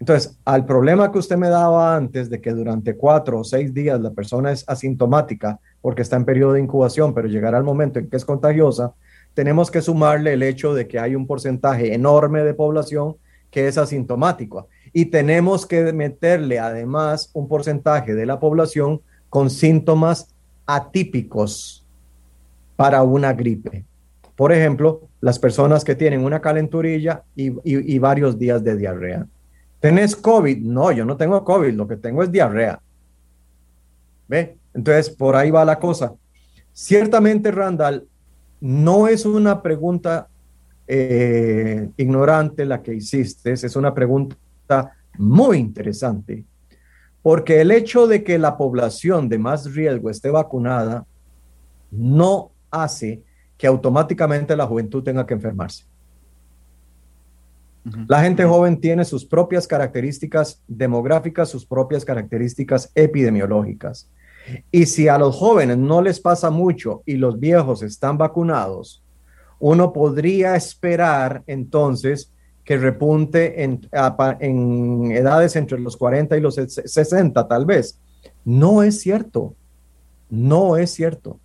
Entonces, al problema que usted me daba antes de que durante cuatro o seis días la persona es asintomática porque está en periodo de incubación, pero llegará el momento en que es contagiosa, tenemos que sumarle el hecho de que hay un porcentaje enorme de población que es asintomático y tenemos que meterle además un porcentaje de la población con síntomas atípicos para una gripe. Por ejemplo, las personas que tienen una calenturilla y varios días de diarrea. ¿Tenés COVID? No, yo no tengo COVID, lo que tengo es diarrea. ¿Ve? Entonces, por ahí va la cosa. Ciertamente, Randall, no es una pregunta eh, ignorante la que hiciste, es una pregunta muy interesante, porque el hecho de que la población de más riesgo esté vacunada no hace que automáticamente la juventud tenga que enfermarse. La gente joven tiene sus propias características demográficas, sus propias características epidemiológicas. Y si a los jóvenes no les pasa mucho y los viejos están vacunados, uno podría esperar entonces que repunte en, edades entre los 40 y los 60 tal vez. No es cierto. No es cierto.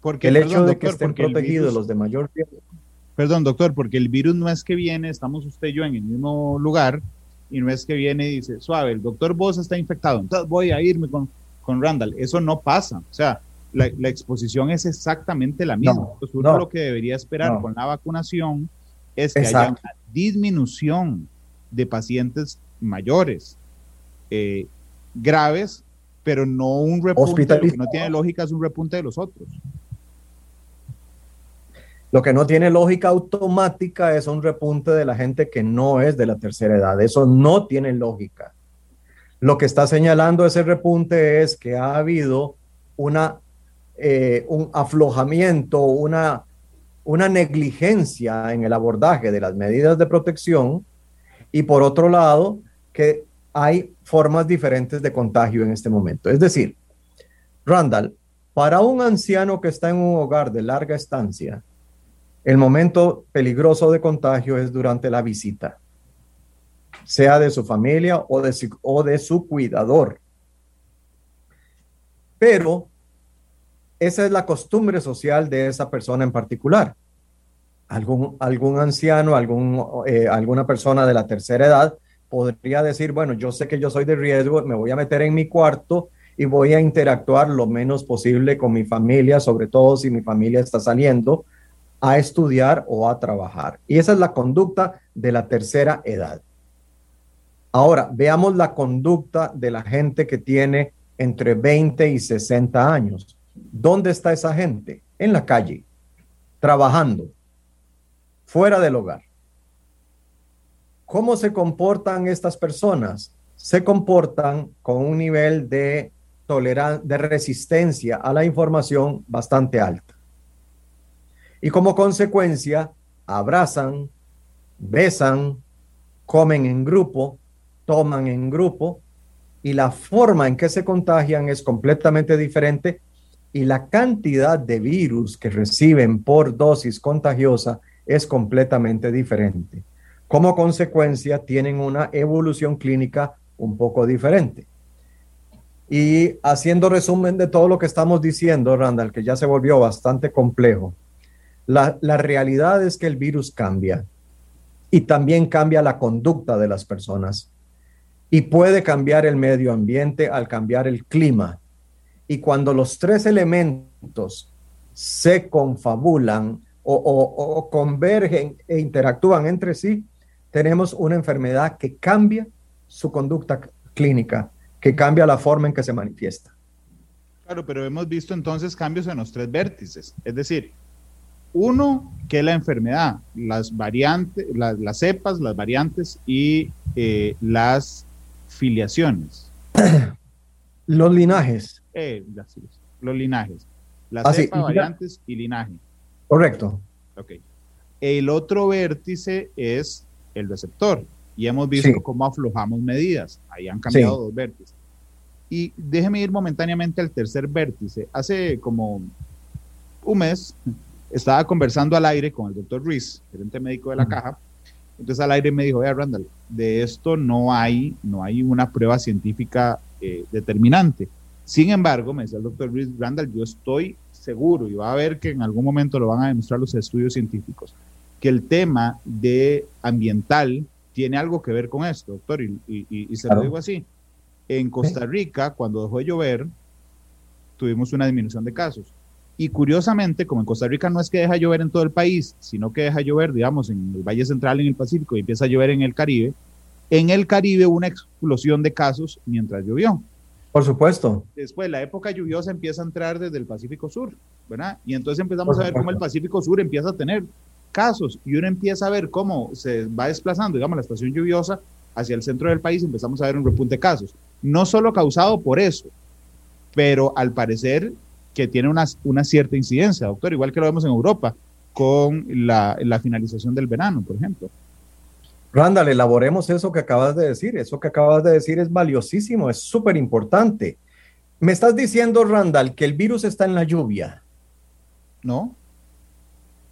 Porque el hecho de que estén protegidos los de mayor riesgo Perdón, doctor, porque el virus no es que viene, estamos usted y yo en el mismo lugar, y no es que viene y dice, suave, el doctor vos está infectado, entonces voy a irme con, con Randall. Eso no pasa. O sea, la, exposición es exactamente la misma. Entonces, uno lo que debería esperar con la vacunación es que haya una disminución de pacientes mayores, eh, graves, pero no un repunte, lo que no tiene lógica es un repunte de los otros. Lo que no tiene lógica automática es un repunte de la gente que no es de la tercera edad. Eso no tiene lógica. Lo que está señalando ese repunte es que ha habido una, eh, un aflojamiento, una, una negligencia en el abordaje de las medidas de protección y por otro lado, que hay formas diferentes de contagio en este momento. Es decir, Randall, para un anciano que está en un hogar de larga estancia, el momento peligroso de contagio es durante la visita, sea de su familia o de su, cuidador. Pero esa es la costumbre social de esa persona en particular. Algún, algún anciano, algún, eh, alguna persona de la tercera edad podría decir, bueno, yo sé que yo soy de riesgo, me voy a meter en mi cuarto y voy a interactuar lo menos posible con mi familia, sobre todo si mi familia está saliendo a estudiar o a trabajar. Y esa es la conducta de la tercera edad. Ahora, veamos la conducta de la gente que tiene entre 20 y 60 años. ¿Dónde está esa gente? En la calle, trabajando, fuera del hogar. ¿Cómo se comportan estas personas? Se comportan con un nivel de de resistencia a la información bastante alta y como consecuencia abrazan, besan, comen en grupo, toman en grupo y la forma en que se contagian es completamente diferente y la cantidad de virus que reciben por dosis contagiosa es completamente diferente. Como consecuencia tienen una evolución clínica un poco diferente. Y haciendo resumen de todo lo que estamos diciendo, Randall, que ya se volvió bastante complejo, la, realidad es que el virus cambia y también cambia la conducta de las personas y puede cambiar el medio ambiente al cambiar el clima. Y cuando los tres elementos se confabulan o, convergen e interactúan entre sí, tenemos una enfermedad que cambia su conducta clínica, que cambia la forma en que se manifiesta. Claro, pero hemos visto entonces cambios en los tres vértices. Es decir, uno, que es la enfermedad, las variantes, las, cepas, las variantes y eh, las filiaciones. Los linajes. Eh, los linajes. Las ah, cepas, variantes y linaje. Correcto. Ok. El otro vértice es el receptor. Y hemos visto cómo aflojamos medidas. Ahí han cambiado dos vértices. Y déjeme ir momentáneamente al tercer vértice. Hace como un mes estaba conversando al aire con el doctor Ruiz, gerente médico de la caja. Entonces al aire me dijo, oye Randall, de esto no hay, no hay una prueba científica eh, determinante. Sin embargo, me decía el doctor Ruiz, Randall, yo estoy seguro y va a ver que en algún momento lo van a demostrar los estudios científicos, que el tema de ambiental tiene algo que ver con esto, doctor, y, se lo digo así. En Costa Rica, cuando dejó de llover, tuvimos una disminución de casos y curiosamente, como en Costa Rica no es que deja llover en todo el país, sino que deja llover, digamos, en el Valle Central, en el Pacífico, y empieza a llover en el Caribe, en el Caribe hubo una explosión de casos mientras llovió. Por supuesto. Después, la época lluviosa empieza a entrar desde el Pacífico Sur, ¿verdad? Y entonces empezamos a ver cómo el Pacífico Sur empieza a tener casos y uno empieza a ver cómo se va desplazando, digamos, la estación lluviosa hacia el centro del país empezamos a ver un repunte de casos. No solo causado por eso, pero al parecer que tiene una, una cierta incidencia, doctor, igual que lo vemos en Europa con la, la finalización del verano, por ejemplo. Randall, elaboremos eso que acabas de decir. Eso que acabas de decir es valiosísimo, es súper importante. Me estás diciendo, Randall, que el virus está en la lluvia. No.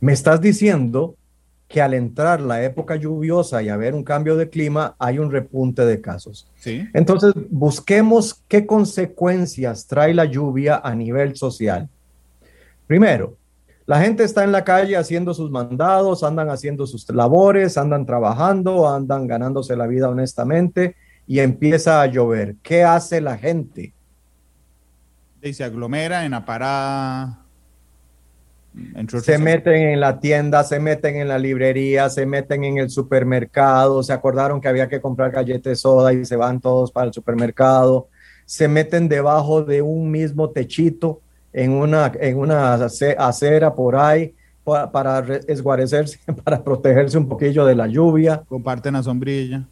Me estás diciendo que al entrar la época lluviosa y haber un cambio de clima, hay un repunte de casos. Sí. Entonces, busquemos qué consecuencias trae la lluvia a nivel social. Primero, la gente está en la calle haciendo sus mandados, andan haciendo sus labores, andan trabajando, andan ganándose la vida honestamente y empieza a llover. ¿Qué hace la gente? Y se aglomera en la parada se meten en la tienda, se meten en la librería, se meten en el supermercado, se acordaron que había que comprar galletas de soda y se van todos para el supermercado, se meten debajo de un mismo techito en una, en una acera por ahí, para esguarecerse, para protegerse un poquillo de la lluvia. Comparten la sombrilla.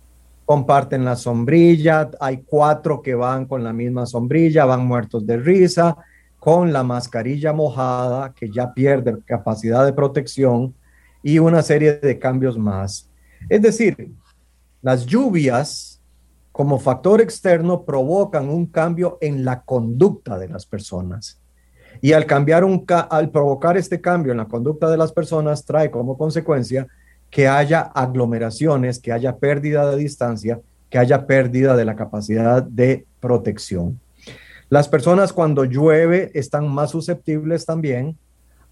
Comparten la sombrilla. Hay cuatro que van con la misma sombrilla, van muertos de risa, con la mascarilla mojada, que ya pierde capacidad de protección, y una serie de cambios más. Es decir, las lluvias como factor externo provocan un cambio en la conducta de las personas. Y al cambiar un al provocar este cambio en la conducta de las personas trae como consecuencia que haya aglomeraciones, que haya pérdida de distancia, que haya pérdida de la capacidad de protección. Las personas cuando llueve están más susceptibles también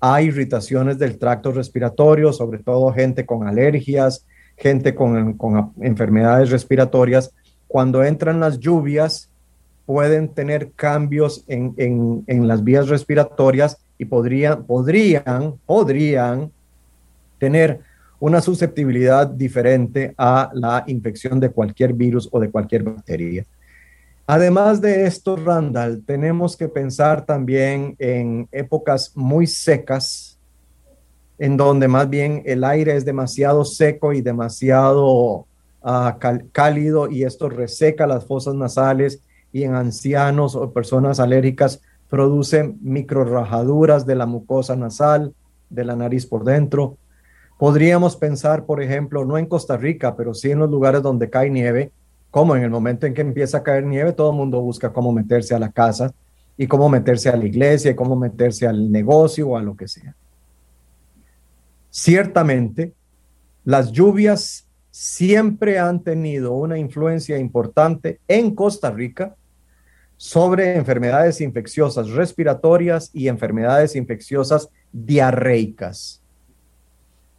a irritaciones del tracto respiratorio, sobre todo gente con alergias, gente con, con enfermedades respiratorias. Cuando entran las lluvias, pueden tener cambios en, en, las vías respiratorias y podrían, podrían, podrían tener una susceptibilidad diferente a la infección de cualquier virus o de cualquier bacteria. Además de esto, Randall, tenemos que pensar también en épocas muy secas, en donde más bien el aire es demasiado seco y demasiado ah, cálido y esto reseca las fosas nasales y en ancianos o personas alérgicas produce microrajaduras de la mucosa nasal, de la nariz por dentro. Podríamos pensar, por ejemplo, no en Costa Rica, pero sí en los lugares donde cae nieve, como en el momento en que empieza a caer nieve, todo el mundo busca cómo meterse a la casa y cómo meterse a la iglesia y cómo meterse al negocio o a lo que sea. Ciertamente, las lluvias siempre han tenido una influencia importante en Costa Rica sobre enfermedades infecciosas respiratorias y enfermedades infecciosas diarreicas.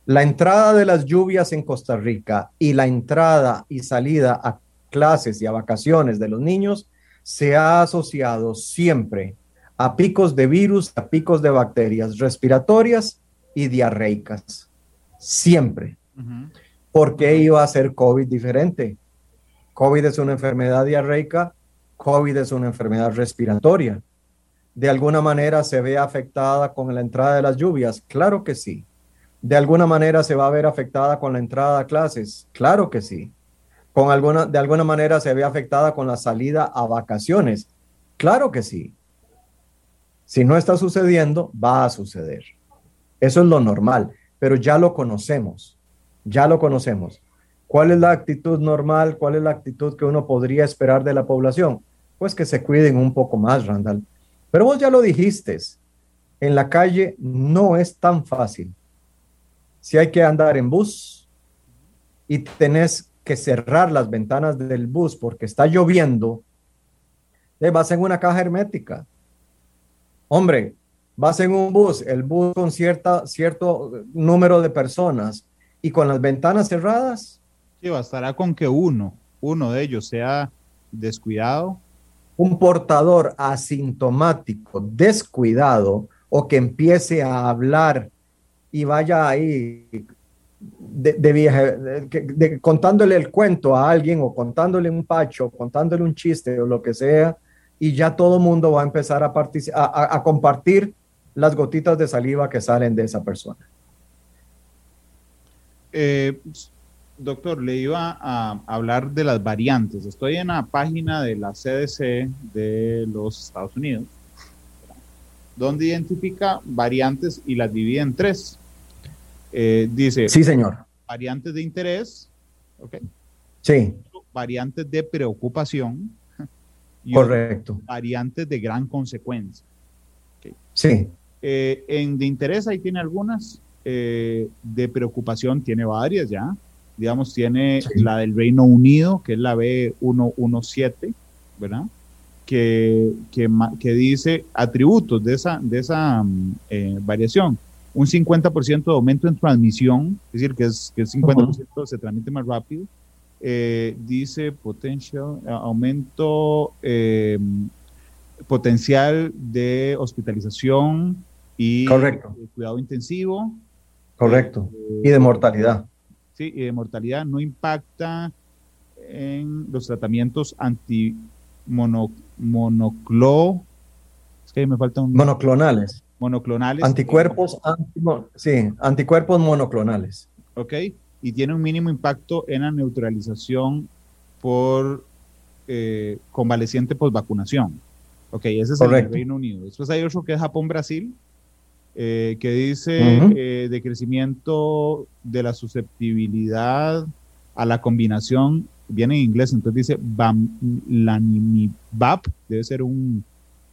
La entrada de las lluvias en Costa Rica y la entrada y salida a clases y a vacaciones de los niños se ha asociado siempre a picos de virus, a picos de bacterias respiratorias y diarreicas. Siempre. ¿Por qué iba a ser COVID diferente? COVID es una enfermedad diarreica COVID es una enfermedad respiratoria. ¿De alguna manera se ve afectada con la entrada de las lluvias? Claro que sí. ¿De alguna manera se va a ver afectada con la entrada a clases? Claro que sí. ¿Con alguna, ¿De alguna manera se ve afectada con la salida a vacaciones? Claro que sí. Si no está sucediendo, va a suceder. Eso es lo normal, pero ya lo conocemos. Ya lo conocemos. ¿Cuál es la actitud normal? ¿Cuál es la actitud que uno podría esperar de la población? Pues que se cuiden un poco más, Randall. Pero vos ya lo dijiste, en la calle no es tan fácil. Si hay que andar en bus y tenés que cerrar las ventanas del bus porque está lloviendo, eh, vas en una caja hermética. Hombre, vas en un bus, el bus con cierta, cierto número de personas y con las ventanas cerradas, Sí, bastará con que uno, uno de ellos sea descuidado. Un portador asintomático, descuidado, o que empiece a hablar y vaya ahí de, de, contándole el cuento a alguien o contándole un pacho, contándole un chiste o lo que sea, y ya todo el mundo va a empezar a, a, a compartir las gotitas de saliva que salen de esa persona. Eh, doctor, le iba a hablar de las variantes. Estoy en la página de la CDC de los Estados Unidos, donde identifica variantes y las divide en tres. Eh, dice. Sí, señor. Variantes de interés. Ok. Sí. Variantes de preocupación. Correcto. Variantes de gran consecuencia. Sí. Eh, en de interés ahí tiene algunas. Eh, de preocupación tiene varias ya digamos, tiene la del Reino Unido, que es la B117, ¿verdad? Que, que, que, dice atributos de esa, de esa mm, eh, variación. Un 50% de aumento en transmisión, es decir, que es, que el 50% se transmite más rápido. Eh, dice potential, aumento eh, potencial de hospitalización y Correcto. cuidado intensivo. Correcto. y de mortalidad ¿sí? y de mortalidad no impacta en los tratamientos anti monoclo, es que me falta un... Monoclonales. Monoclonales. Anticuerpos, sí, anticuerpos monoclonales. Ok, y tiene un mínimo impacto en la neutralización por eh, convaleciente post-vacunación. Ok, ese es el Reino Unido. Después hay otro que es Japón-Brasil, eh, que dice eh, de crecimiento de la susceptibilidad a la combinación, viene en inglés, entonces dice Bamlanimab, debe ser un,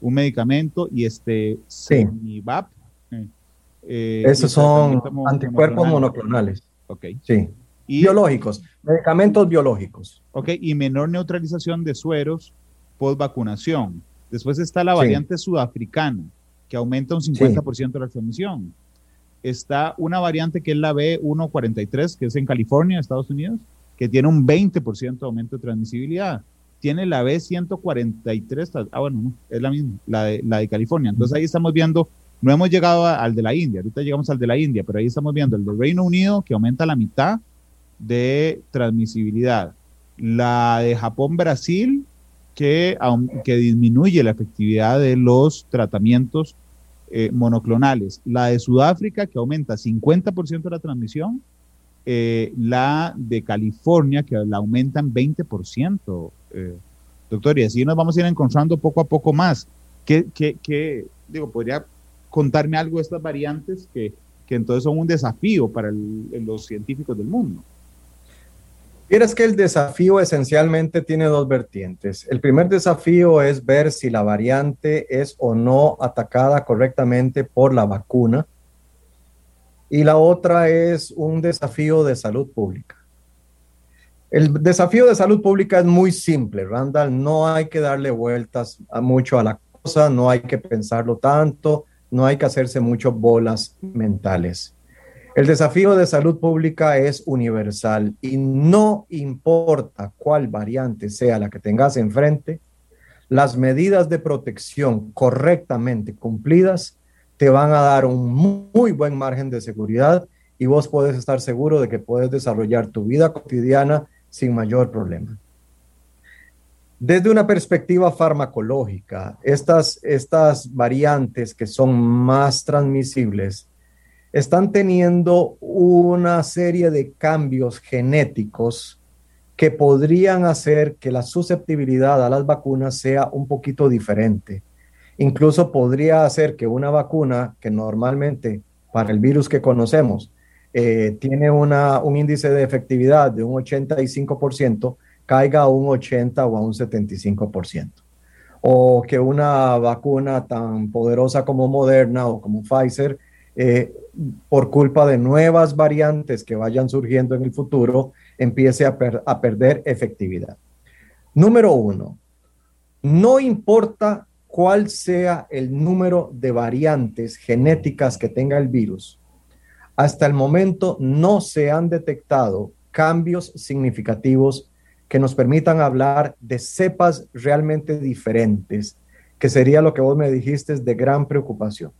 un medicamento, y este sí. Eh, Esos son anticuerpos monoclonales. Ok. Sí. biológicos, medicamentos biológicos. Ok, y menor neutralización de sueros post vacunación. Después está la variante sudafricana, que aumenta un 50% de la transmisión. Está una variante que es la B143, que es en California, Estados Unidos, que tiene un 20% de aumento de transmisibilidad. Tiene la B143, ah, bueno, es la misma, la de, California. Entonces ahí estamos viendo, no hemos llegado al de la India, ahorita llegamos al de la India, pero ahí estamos viendo el del Reino Unido, que aumenta la mitad de transmisibilidad. La de Japón-Brasil, que, que disminuye la efectividad de los tratamientos eh, monoclonales. La de Sudáfrica, que aumenta 50% de la transmisión, eh, la de California, que la aumentan 20%, eh, doctor, y así nos vamos a ir encontrando poco a poco más. ¿Qué, qué, digo, podría contarme algo de estas variantes que, que entonces son un desafío para los científicos del mundo? Quieres que el desafío esencialmente tiene dos vertientes. El primer desafío es ver si la variante es o no atacada correctamente por la vacuna y la otra es un desafío de salud pública. El desafío de salud pública es muy simple, Randall. No hay que darle vueltas mucho a la cosa, no hay que pensarlo tanto, no hay que hacerse muchas bolas mentales. El desafío de salud pública es universal y no importa cuál variante sea la que tengas enfrente, las medidas de protección correctamente cumplidas te van a dar un muy buen margen de seguridad y vos puedes estar seguro de que puedes desarrollar tu vida cotidiana sin mayor problema. Desde una perspectiva farmacológica, estas, estas variantes que son más transmisibles están teniendo una serie de cambios genéticos que podrían hacer que la susceptibilidad a las vacunas sea un poquito diferente. Incluso podría hacer que una vacuna que normalmente para el virus que conocemos eh, tiene una, un índice de efectividad de un 85%, caiga a un 80 o a un 75%. O que una vacuna tan poderosa como Moderna o como Pfizer, eh, por culpa de nuevas variantes que vayan surgiendo en el futuro, empiece a, a perder efectividad. Número uno, no importa cuál sea el número de variantes genéticas que tenga el virus, hasta el momento no se han detectado cambios significativos que nos permitan hablar de cepas realmente diferentes, que sería lo que vos me dijiste de gran preocupación.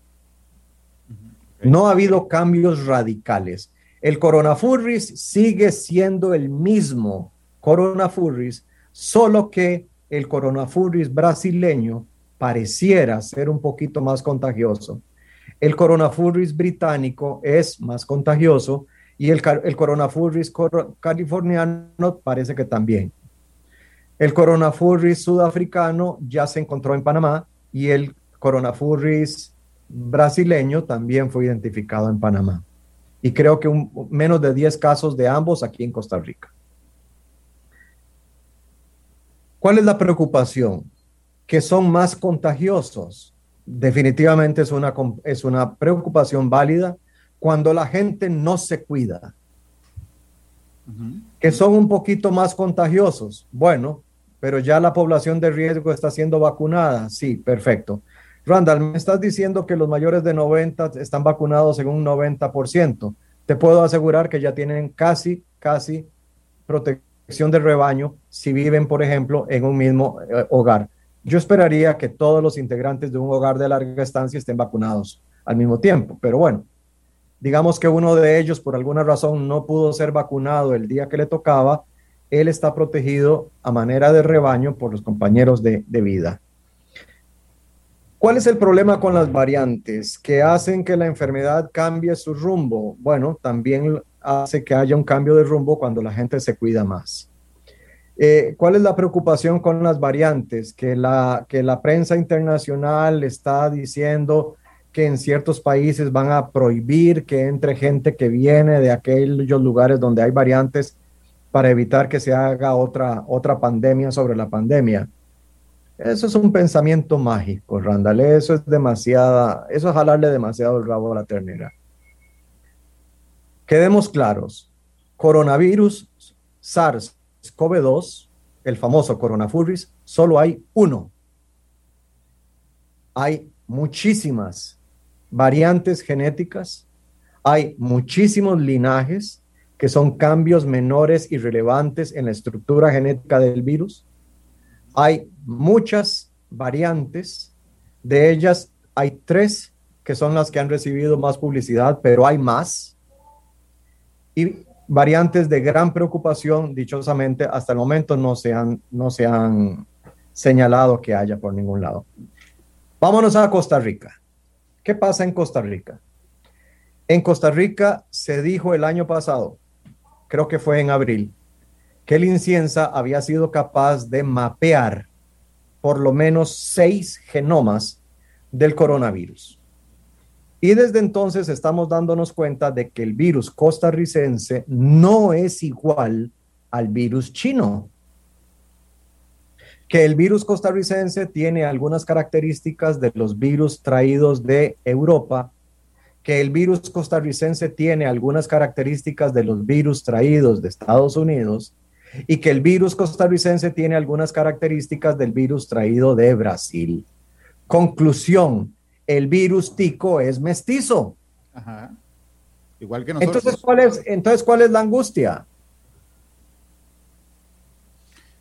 No ha habido cambios radicales. El coronafurris sigue siendo el mismo coronafurris, solo que el coronafurris brasileño pareciera ser un poquito más contagioso. El coronafurris británico es más contagioso y el, el coronafurris californiano parece que también. El coronafurris sudafricano ya se encontró en Panamá y el coronafurris brasileño también fue identificado en Panamá. Y creo que menos de 10 casos de ambos aquí en Costa Rica. ¿Cuál es la preocupación? Que son más contagiosos. Definitivamente es una, es una preocupación válida cuando la gente no se cuida. Que son un poquito más contagiosos. Bueno, pero ya la población de riesgo está siendo vacunada. Sí, perfecto. Randall, me estás diciendo que los mayores de 90 están vacunados en un 90%. Te puedo asegurar que ya tienen casi, casi protección del rebaño si viven, por ejemplo, en un mismo eh, hogar. Yo esperaría que todos los integrantes de un hogar de larga estancia estén vacunados al mismo tiempo, pero bueno, digamos que uno de ellos por alguna razón no pudo ser vacunado el día que le tocaba, él está protegido a manera de rebaño por los compañeros de, vida. ¿Cuál es el problema con las variantes? Que hacen que la enfermedad cambie su rumbo. Bueno, también hace que haya un cambio de rumbo cuando la gente se cuida más. Eh, ¿Cuál es la preocupación con las variantes? Que la, que la prensa internacional está diciendo que en ciertos países van a prohibir que entre gente que viene de aquellos lugares donde hay variantes para evitar que se haga otra, otra pandemia sobre la pandemia. Eso es un pensamiento mágico, Randall. Eso es demasiada, eso es jalarle demasiado el rabo a la ternera. Quedemos claros. Coronavirus, SARS-CoV-2, el famoso coronavirus, solo hay uno. Hay muchísimas variantes genéticas, hay muchísimos linajes que son cambios menores y relevantes en la estructura genética del virus. Hay muchas variantes, de ellas hay tres que son las que han recibido más publicidad, pero hay más. Y variantes de gran preocupación, dichosamente, hasta el momento no se han, no se han señalado que haya por ningún lado. Vámonos a Costa Rica. ¿Qué pasa en Costa Rica? En Costa Rica se dijo el año pasado, creo que fue en abril, que el inciensa había sido capaz de mapear por lo menos seis genomas del coronavirus. Y desde entonces estamos dándonos cuenta de que el virus costarricense no es igual al virus chino. Que el virus costarricense tiene algunas características de los virus traídos de Europa, que el virus costarricense tiene algunas características de los virus traídos de Estados Unidos. Y que el virus costarricense tiene algunas características del virus traído de Brasil. Conclusión, el virus tico es mestizo. Ajá. Igual que nosotros. Entonces, ¿cuál es, entonces, ¿cuál es la angustia?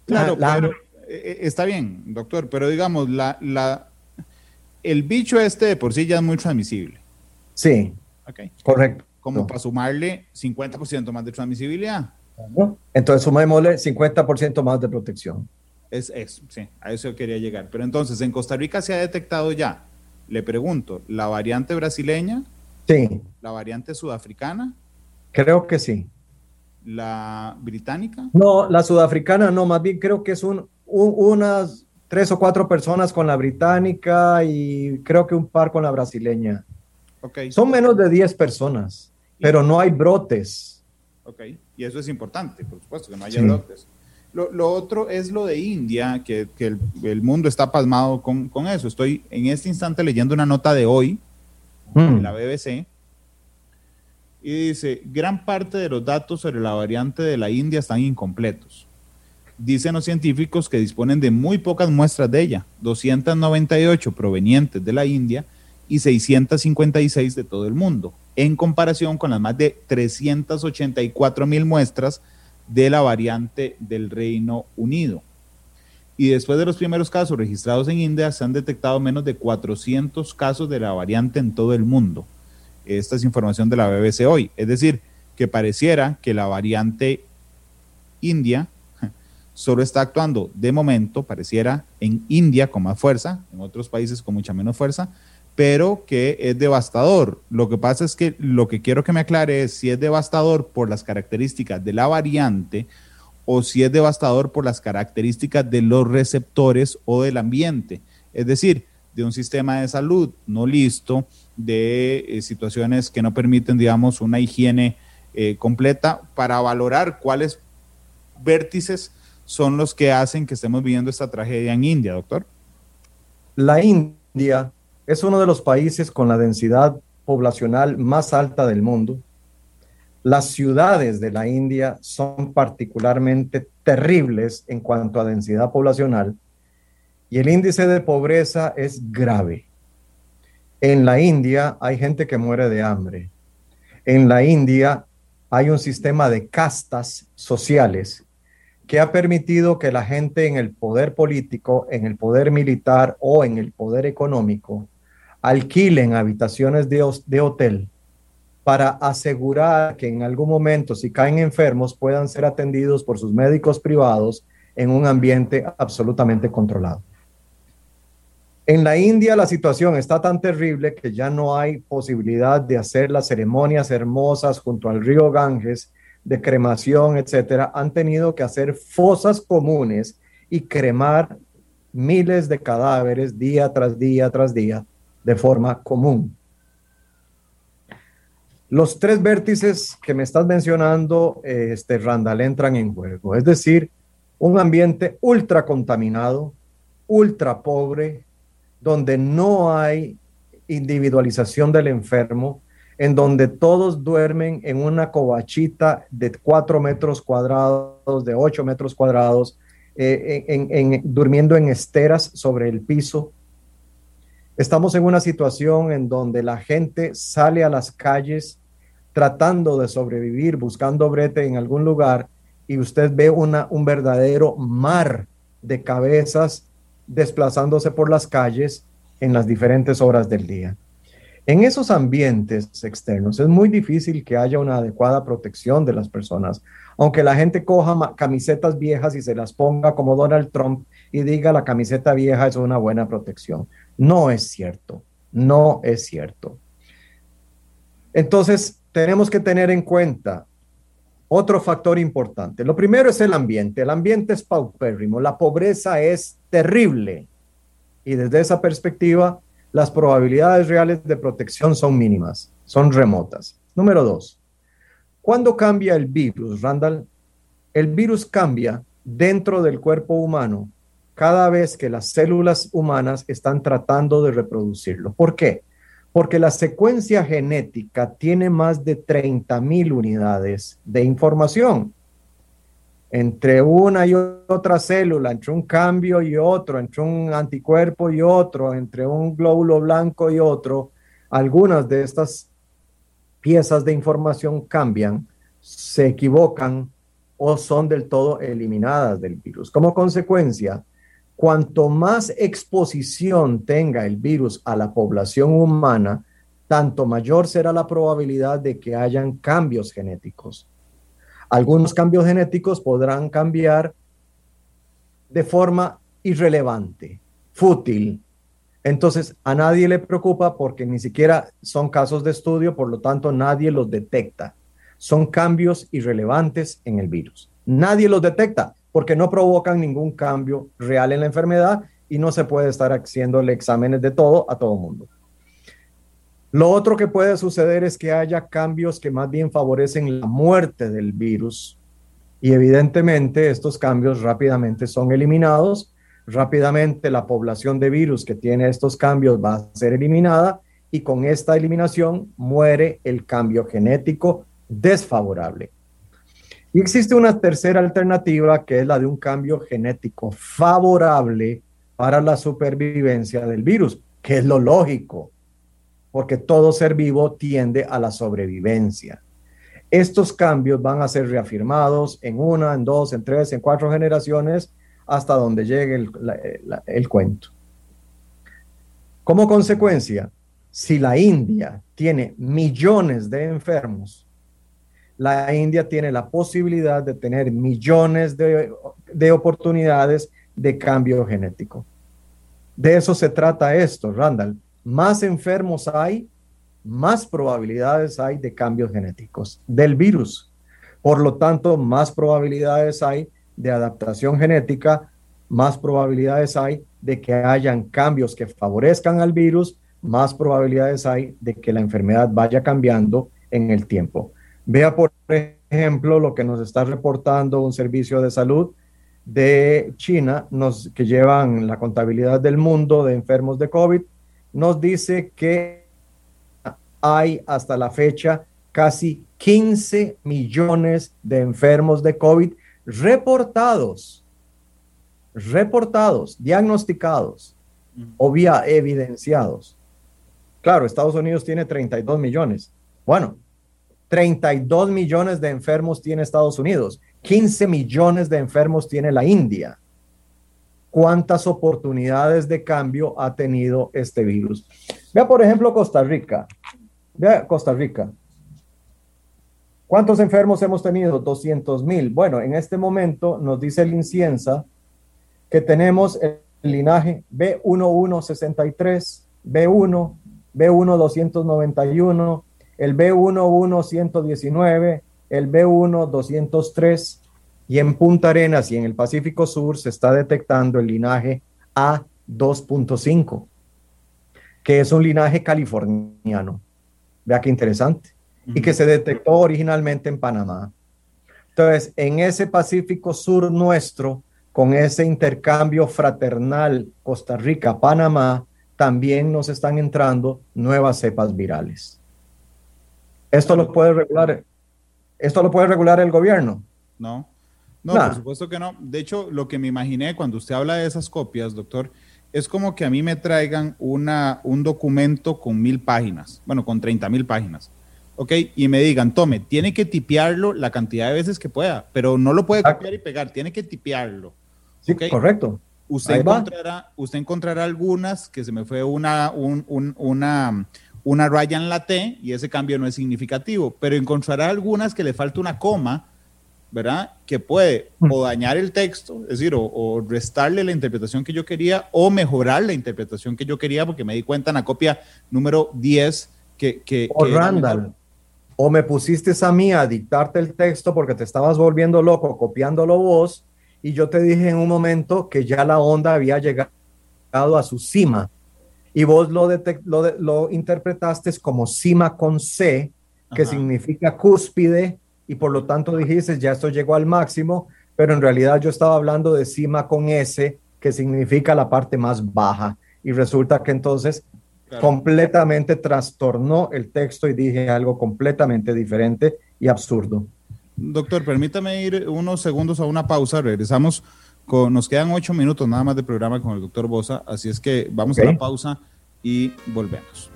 Claro, claro. Eh, eh, está bien, doctor, pero digamos, la, la, el bicho este de por sí ya es muy transmisible. Sí. Correcto. Como para sumarle 50% más de transmisibilidad. Entonces sumémosle 50% más de protección. Es eso, sí, a eso quería llegar. Pero entonces, en Costa Rica se ha detectado ya, le pregunto, ¿la variante brasileña? Sí. ¿La variante sudafricana? Creo que sí. ¿La británica? No, la sudafricana no, más bien creo que es un, unas tres o cuatro personas con la británica y creo que un par con la brasileña. Okay. Son menos de 10 personas, pero no hay brotes. Ok, y eso es importante, por supuesto, que no haya brotes. Lo, otro es lo de India, que, el, mundo está pasmado con, eso. Estoy en este instante leyendo una nota de hoy, de mm. la BBC, y dice, gran parte de los datos sobre la variante de la India están incompletos. Dicen los científicos que disponen de muy pocas muestras de ella, 298 provenientes de la India y 656 de todo el mundo, en comparación con las más de 384 mil muestras de la variante del Reino Unido. Y después de los primeros casos registrados en India, se han detectado menos de 400 casos de la variante en todo el mundo. Esta es información de la BBC hoy. Es decir, que pareciera que la variante India solo está actuando de momento, pareciera, en India con más fuerza, en otros países con mucha menos fuerza, pero que es devastador. Lo que pasa es que lo que quiero que me aclare es si es devastador por las características de la variante o si es devastador por las características de los receptores o del ambiente. Es decir, de un sistema de salud no listo, de eh, situaciones que no permiten, digamos, una higiene eh, completa para valorar cuáles vértices son los que hacen que estemos viviendo esta tragedia en India, doctor? La India es uno de los países con la densidad poblacional más alta del mundo. Las ciudades de la India son particularmente terribles en cuanto a densidad poblacional y el índice de pobreza es grave. En la India hay gente que muere de hambre. En la India hay un sistema de castas sociales que ha permitido que la gente en el poder político, en el poder militar o en el poder económico alquilen habitaciones de, hotel para asegurar que en algún momento, si caen enfermos, puedan ser atendidos por sus médicos privados en un ambiente absolutamente controlado. En la India la situación está tan terrible que ya no hay posibilidad de hacer las ceremonias hermosas junto al río Ganges de cremación, etcétera. Han tenido que hacer fosas comunes y cremar miles de cadáveres día tras día tras día de forma común. Los tres vértices que me estás mencionando, este, Randall, entran en juego. Es decir, un ambiente ultra contaminado, ultra pobre, donde no hay individualización del enfermo, en donde todos duermen en una covachita de cuatro metros cuadrados, de ocho metros cuadrados, eh, durmiendo en esteras sobre el piso. Estamos en una situación en donde la gente sale a las calles tratando de sobrevivir, buscando brete en algún lugar, y usted ve una, un verdadero mar de cabezas desplazándose por las calles en las diferentes horas del día. En esos ambientes externos es muy difícil que haya una adecuada protección de las personas, aunque la gente coja camisetas viejas y se las ponga como Donald Trump y diga la camiseta vieja es una buena protección. No es cierto, no es cierto. Entonces, tenemos que tener en cuenta otro factor importante. Lo primero es el ambiente. El ambiente es paupérrimo, la pobreza es terrible. Y desde esa perspectiva, las probabilidades reales de protección son mínimas, son remotas. Número dos, ¿cuándo cambia el virus, Randall? El virus cambia dentro del cuerpo humano cada vez que las células humanas están tratando de reproducirlo. ¿Por qué? Porque la secuencia genética tiene más de 30.000 unidades de información entre una y otra célula, entre un cambio y otro, entre un anticuerpo y otro, entre un glóbulo blanco y otro, algunas de estas piezas de información cambian, se equivocan o son del todo eliminadas del virus. Como consecuencia, cuanto más exposición tenga el virus a la población humana, tanto mayor será la probabilidad de que hayan cambios genéticos. Algunos cambios genéticos podrán cambiar de forma irrelevante, fútil. Entonces, a nadie le preocupa porque ni siquiera son casos de estudio, por lo tanto, nadie los detecta. Son cambios irrelevantes en el virus. Nadie los detecta porque no provocan ningún cambio real en la enfermedad y no se puede estar haciéndole exámenes de todo a todo mundo. Lo otro que puede suceder es que haya cambios que más bien favorecen la muerte del virus y evidentemente estos cambios rápidamente son eliminados. Rápidamente la población de virus que tiene estos cambios va a ser eliminada y con esta eliminación muere el cambio genético desfavorable. Y existe una tercera alternativa que es la de un cambio genético favorable para la supervivencia del virus, que es lo lógico porque todo ser vivo tiende a la sobrevivencia. Estos cambios van a ser reafirmados en una, en dos, en tres, en cuatro generaciones, hasta donde llegue el, cuento. Como consecuencia, si la India tiene millones de enfermos, la India tiene la posibilidad de tener millones de, de, oportunidades de cambio genético. De eso se trata esto, Randall más enfermos hay, más probabilidades hay de cambios genéticos del virus. Por lo tanto, más probabilidades hay de adaptación genética, más probabilidades hay de que hayan cambios que favorezcan al virus, más probabilidades hay de que la enfermedad vaya cambiando en el tiempo. Vea, por ejemplo, lo que nos está reportando un servicio de salud de China, que llevan la contabilidad del mundo de enfermos de COVID nos dice que hay hasta la fecha casi 15 millones de enfermos de COVID reportados, reportados, diagnosticados o vía evidenciados. Claro, Estados Unidos tiene 32 millones. Bueno, 32 millones de enfermos tiene Estados Unidos, 15 millones de enfermos tiene la India cuántas oportunidades de cambio ha tenido este virus. Vea, por ejemplo, Costa Rica. Vea, Costa Rica. ¿Cuántos enfermos hemos tenido? 200 mil. Bueno, en este momento nos dice el Inciensa que tenemos el linaje B1163, B1, B1291, el B1119, el B1203 y en Punta Arenas y en el Pacífico Sur se está detectando el linaje A2.5, que es un linaje californiano. Vea qué interesante. Y que se detectó originalmente en Panamá. Entonces, en ese Pacífico Sur nuestro, con ese intercambio fraternal Costa Rica-Panamá, también nos están entrando nuevas cepas virales. Esto lo puede regular, esto lo puede regular el gobierno. No, no, por supuesto que no. De hecho, lo que me imaginé cuando usted habla de esas copias, doctor, es como que a mí me traigan una, un documento con mil páginas, bueno, con 30 mil páginas, ¿ok? Y me digan, tome, tiene que tipearlo la cantidad de veces que pueda, pero no lo puede copiar y pegar, tiene que tipearlo. Sí, correcto. Usted encontrará, usted encontrará algunas que se me fue una, una, una raya en la T y ese cambio no es significativo, pero encontrará algunas que le falta una coma, ¿verdad? Que puede mm. o dañar el texto, es decir, o, restarle la interpretación que yo quería o mejorar la interpretación que yo quería porque me di cuenta en la copia número 10 que... que o Randall, o me pusiste a mí a dictarte el texto porque te estabas volviendo loco copiándolo vos y yo te dije en un momento que ya la onda había llegado a su cima y vos lo, lo, lo interpretaste como cima con C, que significa cúspide, y por lo tanto dijiste, ya esto llegó al máximo, pero en realidad yo estaba hablando de cima con S, que significa la parte más baja, y resulta que entonces completamente trastornó el texto y dije algo completamente diferente y absurdo. Doctor, permítame ir unos segundos a una pausa. Regresamos. Con, nos quedan ocho minutos nada más de programa con el doctor Bosa, así es que vamos a la pausa y volvemos.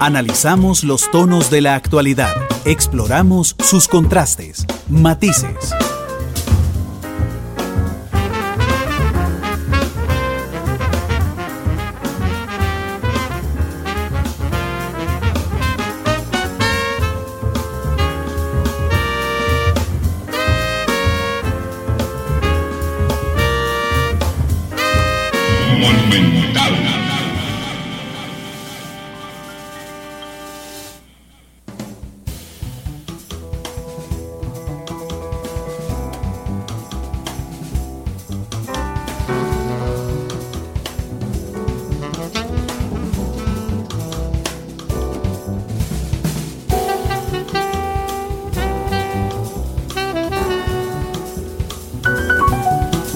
Analizamos los tonos de la actualidad, exploramos sus contrastes, matices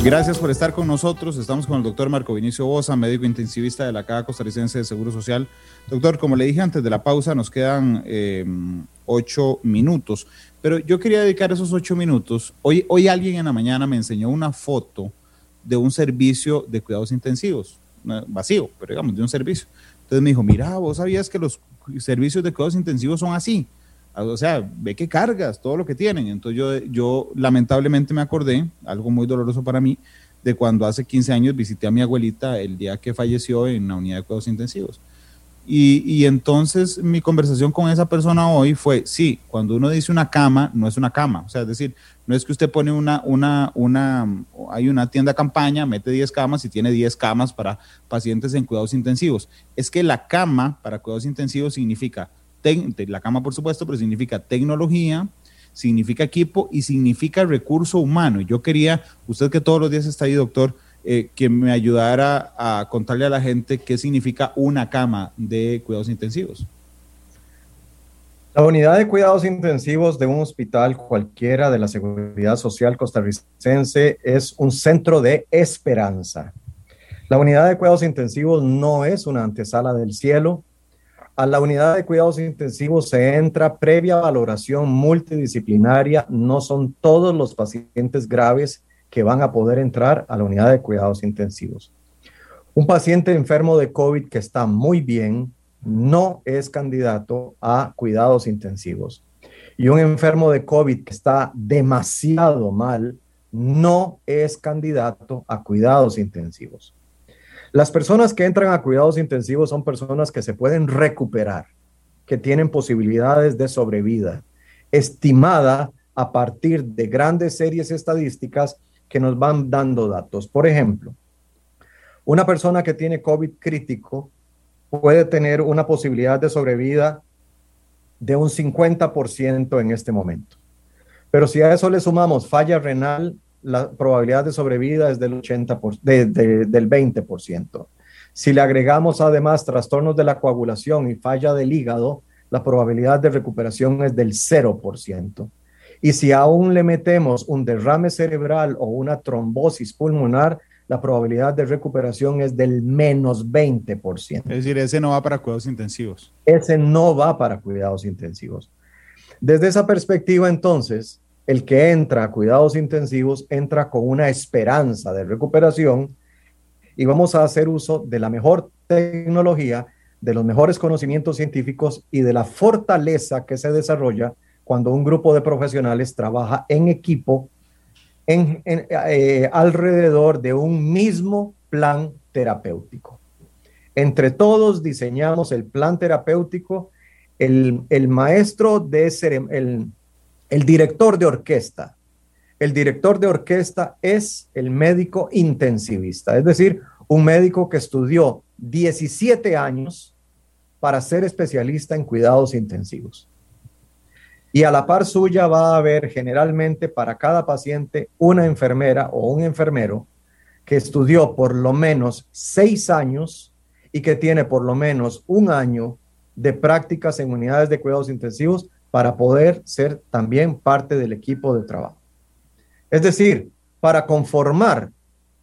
Gracias por estar con nosotros. Estamos con el doctor Marco Vinicio Bosa, médico intensivista de la Caja Costarricense de Seguro Social. Doctor, como le dije antes de la pausa, nos quedan eh, ocho minutos, pero yo quería dedicar esos ocho minutos. Hoy, hoy alguien en la mañana me enseñó una foto de un servicio de cuidados intensivos, vacío, pero digamos, de un servicio. Entonces me dijo, mira, vos sabías que los servicios de cuidados intensivos son así o sea, ve que cargas, todo lo que tienen. Entonces yo, yo lamentablemente me acordé, algo muy doloroso para mí, de cuando hace 15 años visité a mi abuelita el día que falleció en la unidad de cuidados intensivos. Y, y, entonces mi conversación con esa persona hoy fue, sí, cuando uno dice una cama, no es una cama. O sea, es decir, no es que usted pone una, una, una, hay una tienda campaña, mete 10 camas y tiene 10 camas para pacientes en cuidados intensivos. Es que la cama para cuidados intensivos significa la cama por supuesto, pero significa tecnología, significa equipo y significa recurso humano. Y yo quería, usted que todos los días está ahí, doctor, eh, que me ayudara a contarle a la gente qué significa una cama de cuidados intensivos. La unidad de cuidados intensivos de un hospital cualquiera de la Seguridad Social costarricense es un centro de esperanza. La unidad de cuidados intensivos no es una antesala del cielo, a la unidad de cuidados intensivos se entra previa valoración multidisciplinaria. No son todos los pacientes graves que van a poder entrar a la unidad de cuidados intensivos. Un paciente enfermo de COVID que está muy bien no es candidato a cuidados intensivos. Y un enfermo de COVID que está demasiado mal no es candidato a cuidados intensivos. Las personas que entran a cuidados intensivos son personas que se pueden recuperar. que tienen posibilidades de sobrevida, estimada a partir de grandes series estadísticas que nos van dando datos. Por ejemplo, una persona que tiene COVID crítico puede tener una posibilidad de sobrevida de un 50% en este momento. Pero si a eso le sumamos falla renal, la probabilidad de sobrevida es del, 80 del 20%. Si le agregamos además trastornos de la coagulación y falla del hígado, la probabilidad de recuperación es del 0%. Y si aún le metemos un derrame cerebral o una trombosis pulmonar, la probabilidad de recuperación es del menos 20%. Es decir, ese no va para cuidados intensivos. Ese no va para cuidados intensivos. Desde esa perspectiva, entonces, el que entra a cuidados intensivos entra con una esperanza de recuperación y vamos a hacer uso de la mejor tecnología, de los mejores conocimientos científicos y de la fortaleza que se desarrolla cuando un grupo de profesionales trabaja en equipo en, eh, alrededor de un mismo plan terapéutico. Entre todos diseñamos el plan terapéutico, el, maestro de el, el director de orquesta. El director de orquesta es el médico intensivista, es decir, un médico que estudió 17 años para ser especialista en cuidados intensivos. Y a la par suya va a haber generalmente para cada paciente una enfermera o un enfermero que estudió por lo menos seis años y que tiene por lo menos un año de prácticas en unidades de cuidados intensivos para poder ser también parte del equipo de trabajo. Es decir, para conformar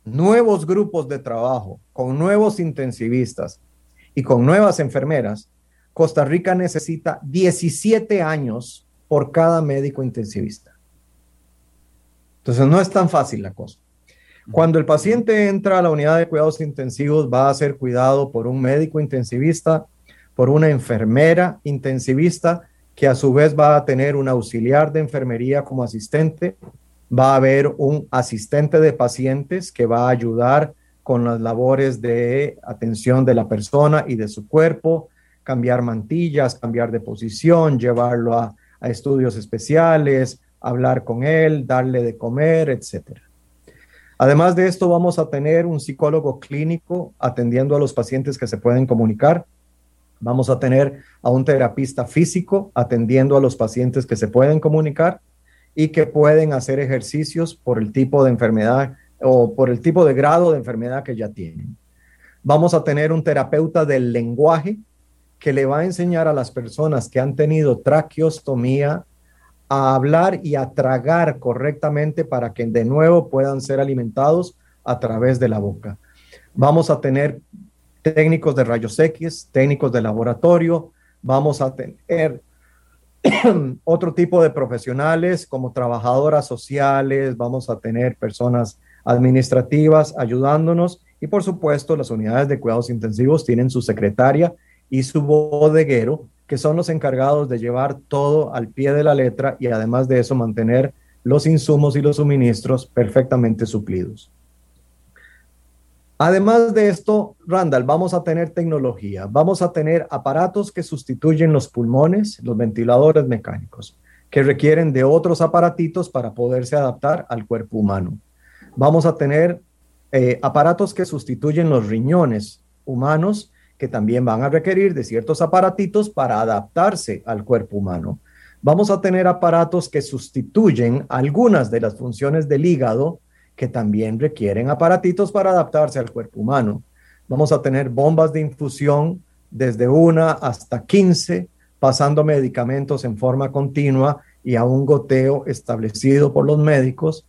nuevos grupos de trabajo con nuevos intensivistas y con nuevas enfermeras, Costa Rica necesita 17 años por cada médico intensivista. Entonces no es tan fácil la cosa. Cuando el paciente entra a la unidad de cuidados intensivos, va a ser cuidado por un médico intensivista, por una enfermera intensivista que a su vez va a tener un auxiliar de enfermería como asistente, va a haber un asistente de pacientes que va a ayudar con las labores de atención de la persona y de su cuerpo, cambiar mantillas, cambiar de posición, llevarlo a, a estudios especiales, hablar con él, darle de comer, etc. Además de esto, vamos a tener un psicólogo clínico atendiendo a los pacientes que se pueden comunicar Vamos a tener a un terapista físico atendiendo a los pacientes que se pueden comunicar y que pueden hacer ejercicios por el tipo de enfermedad o por el tipo de grado de enfermedad que ya tienen. Vamos a tener un terapeuta del lenguaje que le va a enseñar a las personas que han tenido traqueostomía a hablar y a tragar correctamente para que de nuevo puedan ser alimentados a través de la boca. Vamos a tener técnicos de rayos X, técnicos de laboratorio, vamos a tener otro tipo de profesionales como trabajadoras sociales, vamos a tener personas administrativas ayudándonos y por supuesto las unidades de cuidados intensivos tienen su secretaria y su bodeguero, que son los encargados de llevar todo al pie de la letra y además de eso mantener los insumos y los suministros perfectamente suplidos. Además de esto, Randall, vamos a tener tecnología, vamos a tener aparatos que sustituyen los pulmones, los ventiladores mecánicos, que requieren de otros aparatitos para poderse adaptar al cuerpo humano. Vamos a tener eh, aparatos que sustituyen los riñones humanos, que también van a requerir de ciertos aparatitos para adaptarse al cuerpo humano. Vamos a tener aparatos que sustituyen algunas de las funciones del hígado, que también requieren aparatitos para adaptarse al cuerpo humano. Vamos a tener bombas de infusión desde una hasta 15, pasando medicamentos en forma continua y a un goteo establecido por los médicos.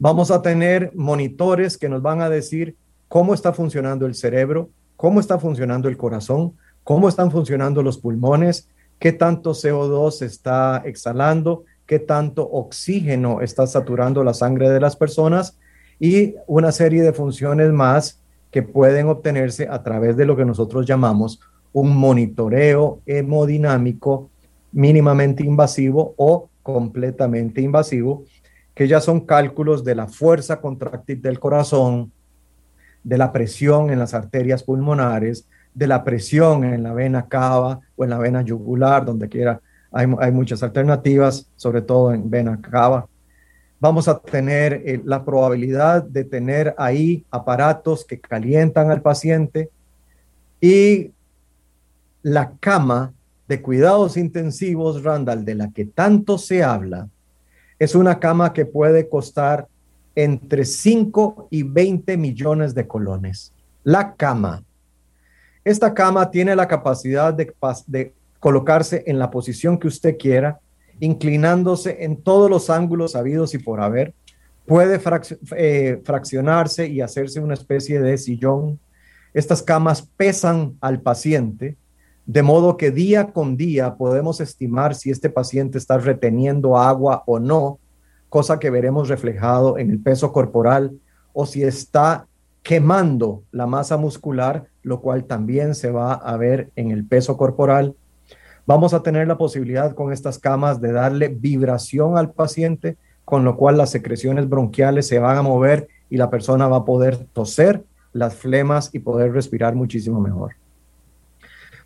Vamos a tener monitores que nos van a decir cómo está funcionando el cerebro, cómo está funcionando el corazón, cómo están funcionando los pulmones, qué tanto CO2 está exhalando, qué tanto oxígeno está saturando la sangre de las personas y una serie de funciones más que pueden obtenerse a través de lo que nosotros llamamos un monitoreo hemodinámico mínimamente invasivo o completamente invasivo, que ya son cálculos de la fuerza contráctil del corazón, de la presión en las arterias pulmonares, de la presión en la vena cava o en la vena yugular, donde quiera. Hay, muchas alternativas, sobre todo en vena cava. Vamos a tener eh, la probabilidad de tener ahí aparatos que calientan al paciente y la cama de cuidados intensivos, Randall, de la que tanto se habla, es una cama que puede costar entre 5 y 20 millones de colones. La cama. Esta cama tiene la capacidad de colocarse en la posición que usted quiera, inclinándose en todos los ángulos habidos y por haber. Puede eh, fraccionarse y hacerse una especie de sillón. Estas camas pesan al paciente de modo que día con día podemos estimar si este paciente está reteniendo agua o no, cosa que veremos reflejado en el peso corporal, o si está quemando la masa muscular, lo cual también se va a ver en el peso corporal. Vamos a tener la posibilidad con estas camas de darle vibración al paciente, con lo cual las secreciones bronquiales se van a mover y la persona va a poder toser las flemas y poder respirar muchísimo mejor.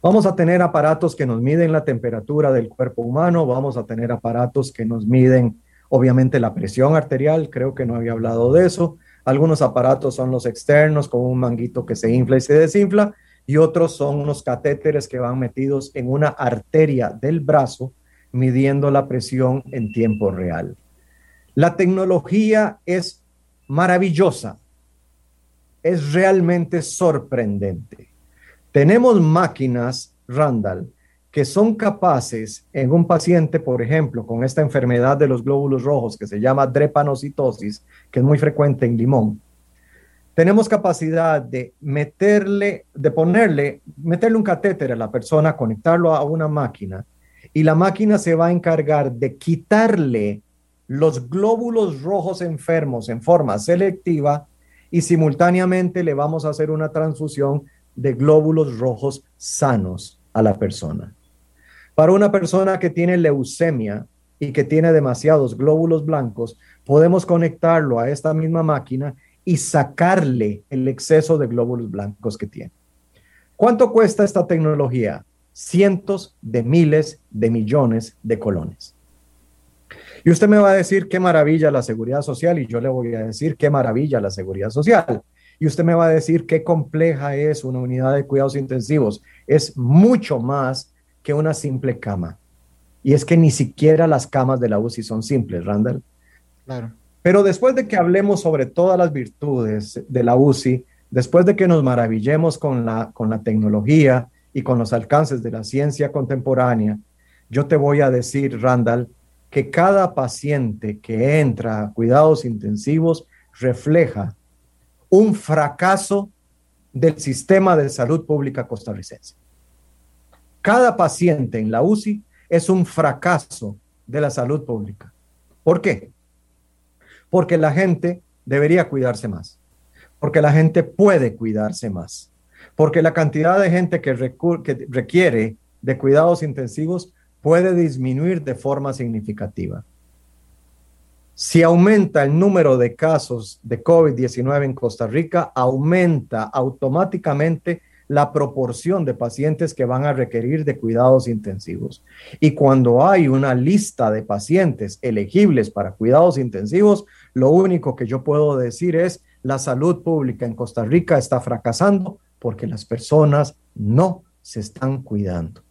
Vamos a tener aparatos que nos miden la temperatura del cuerpo humano, vamos a tener aparatos que nos miden obviamente la presión arterial, creo que no había hablado de eso. Algunos aparatos son los externos con un manguito que se infla y se desinfla y otros son unos catéteres que van metidos en una arteria del brazo midiendo la presión en tiempo real. La tecnología es maravillosa, es realmente sorprendente. Tenemos máquinas, Randall, que son capaces en un paciente, por ejemplo, con esta enfermedad de los glóbulos rojos que se llama drepanocitosis, que es muy frecuente en limón. Tenemos capacidad de meterle, de ponerle, meterle un catéter a la persona, conectarlo a una máquina y la máquina se va a encargar de quitarle los glóbulos rojos enfermos en forma selectiva y simultáneamente le vamos a hacer una transfusión de glóbulos rojos sanos a la persona. Para una persona que tiene leucemia y que tiene demasiados glóbulos blancos, podemos conectarlo a esta misma máquina y sacarle el exceso de glóbulos blancos que tiene. ¿Cuánto cuesta esta tecnología? Cientos de miles de millones de colones. Y usted me va a decir qué maravilla la seguridad social y yo le voy a decir qué maravilla la seguridad social. Y usted me va a decir qué compleja es una unidad de cuidados intensivos. Es mucho más que una simple cama. Y es que ni siquiera las camas de la UCI son simples, Randall. Claro. Pero después de que hablemos sobre todas las virtudes de la UCI, después de que nos maravillemos con la, con la tecnología y con los alcances de la ciencia contemporánea, yo te voy a decir, Randall, que cada paciente que entra a cuidados intensivos refleja un fracaso del sistema de salud pública costarricense. Cada paciente en la UCI es un fracaso de la salud pública. ¿Por qué? Porque la gente debería cuidarse más, porque la gente puede cuidarse más, porque la cantidad de gente que, requiere de cuidados intensivos puede disminuir de forma significativa. Si aumenta el número de casos de COVID-19 en Costa Rica, aumenta automáticamente la proporción de pacientes que van a requerir de cuidados intensivos. Y cuando hay una lista de pacientes elegibles para cuidados intensivos, lo único que yo puedo decir es la salud pública en Costa Rica está fracasando porque las personas no se están cuidando.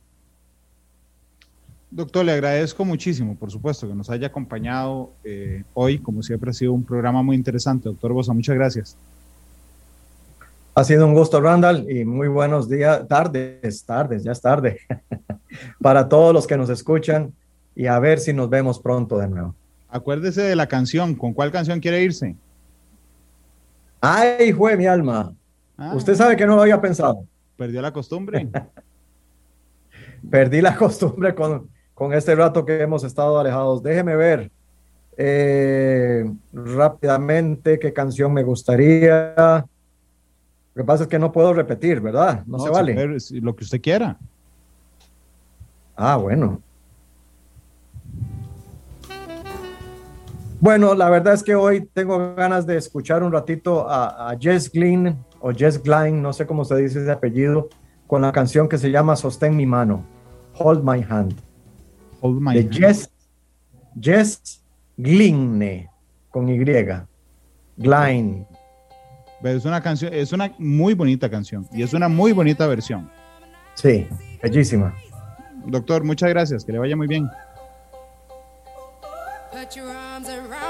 Doctor, le agradezco muchísimo, por supuesto, que nos haya acompañado eh, hoy. Como siempre, ha sido un programa muy interesante. Doctor Bosa, muchas gracias. Ha sido un gusto, Randall, y muy buenos días, tardes, tardes, ya es tarde, para todos los que nos escuchan y a ver si nos vemos pronto de nuevo. Acuérdese de la canción. ¿Con cuál canción quiere irse? Ay, fue mi alma. Ah. Usted sabe que no lo había pensado. Perdió la costumbre. Perdí la costumbre con, con este rato que hemos estado alejados. Déjeme ver eh, rápidamente qué canción me gustaría. Lo que pasa es que no puedo repetir, ¿verdad? No, se vale. lo que usted quiera. Ah, bueno. Bueno, la verdad es que hoy tengo ganas de escuchar un ratito a, a Jess Glynn o Jess Glynn, no sé cómo se dice ese apellido, con la canción que se llama Sostén mi mano, Hold My Hand, Hold my de hand. Jess, Jess Glinne, con Y, Gline. Es una canción, es una muy bonita canción y es una muy bonita versión. Sí, bellísima. Doctor, muchas gracias, que le vaya muy bien.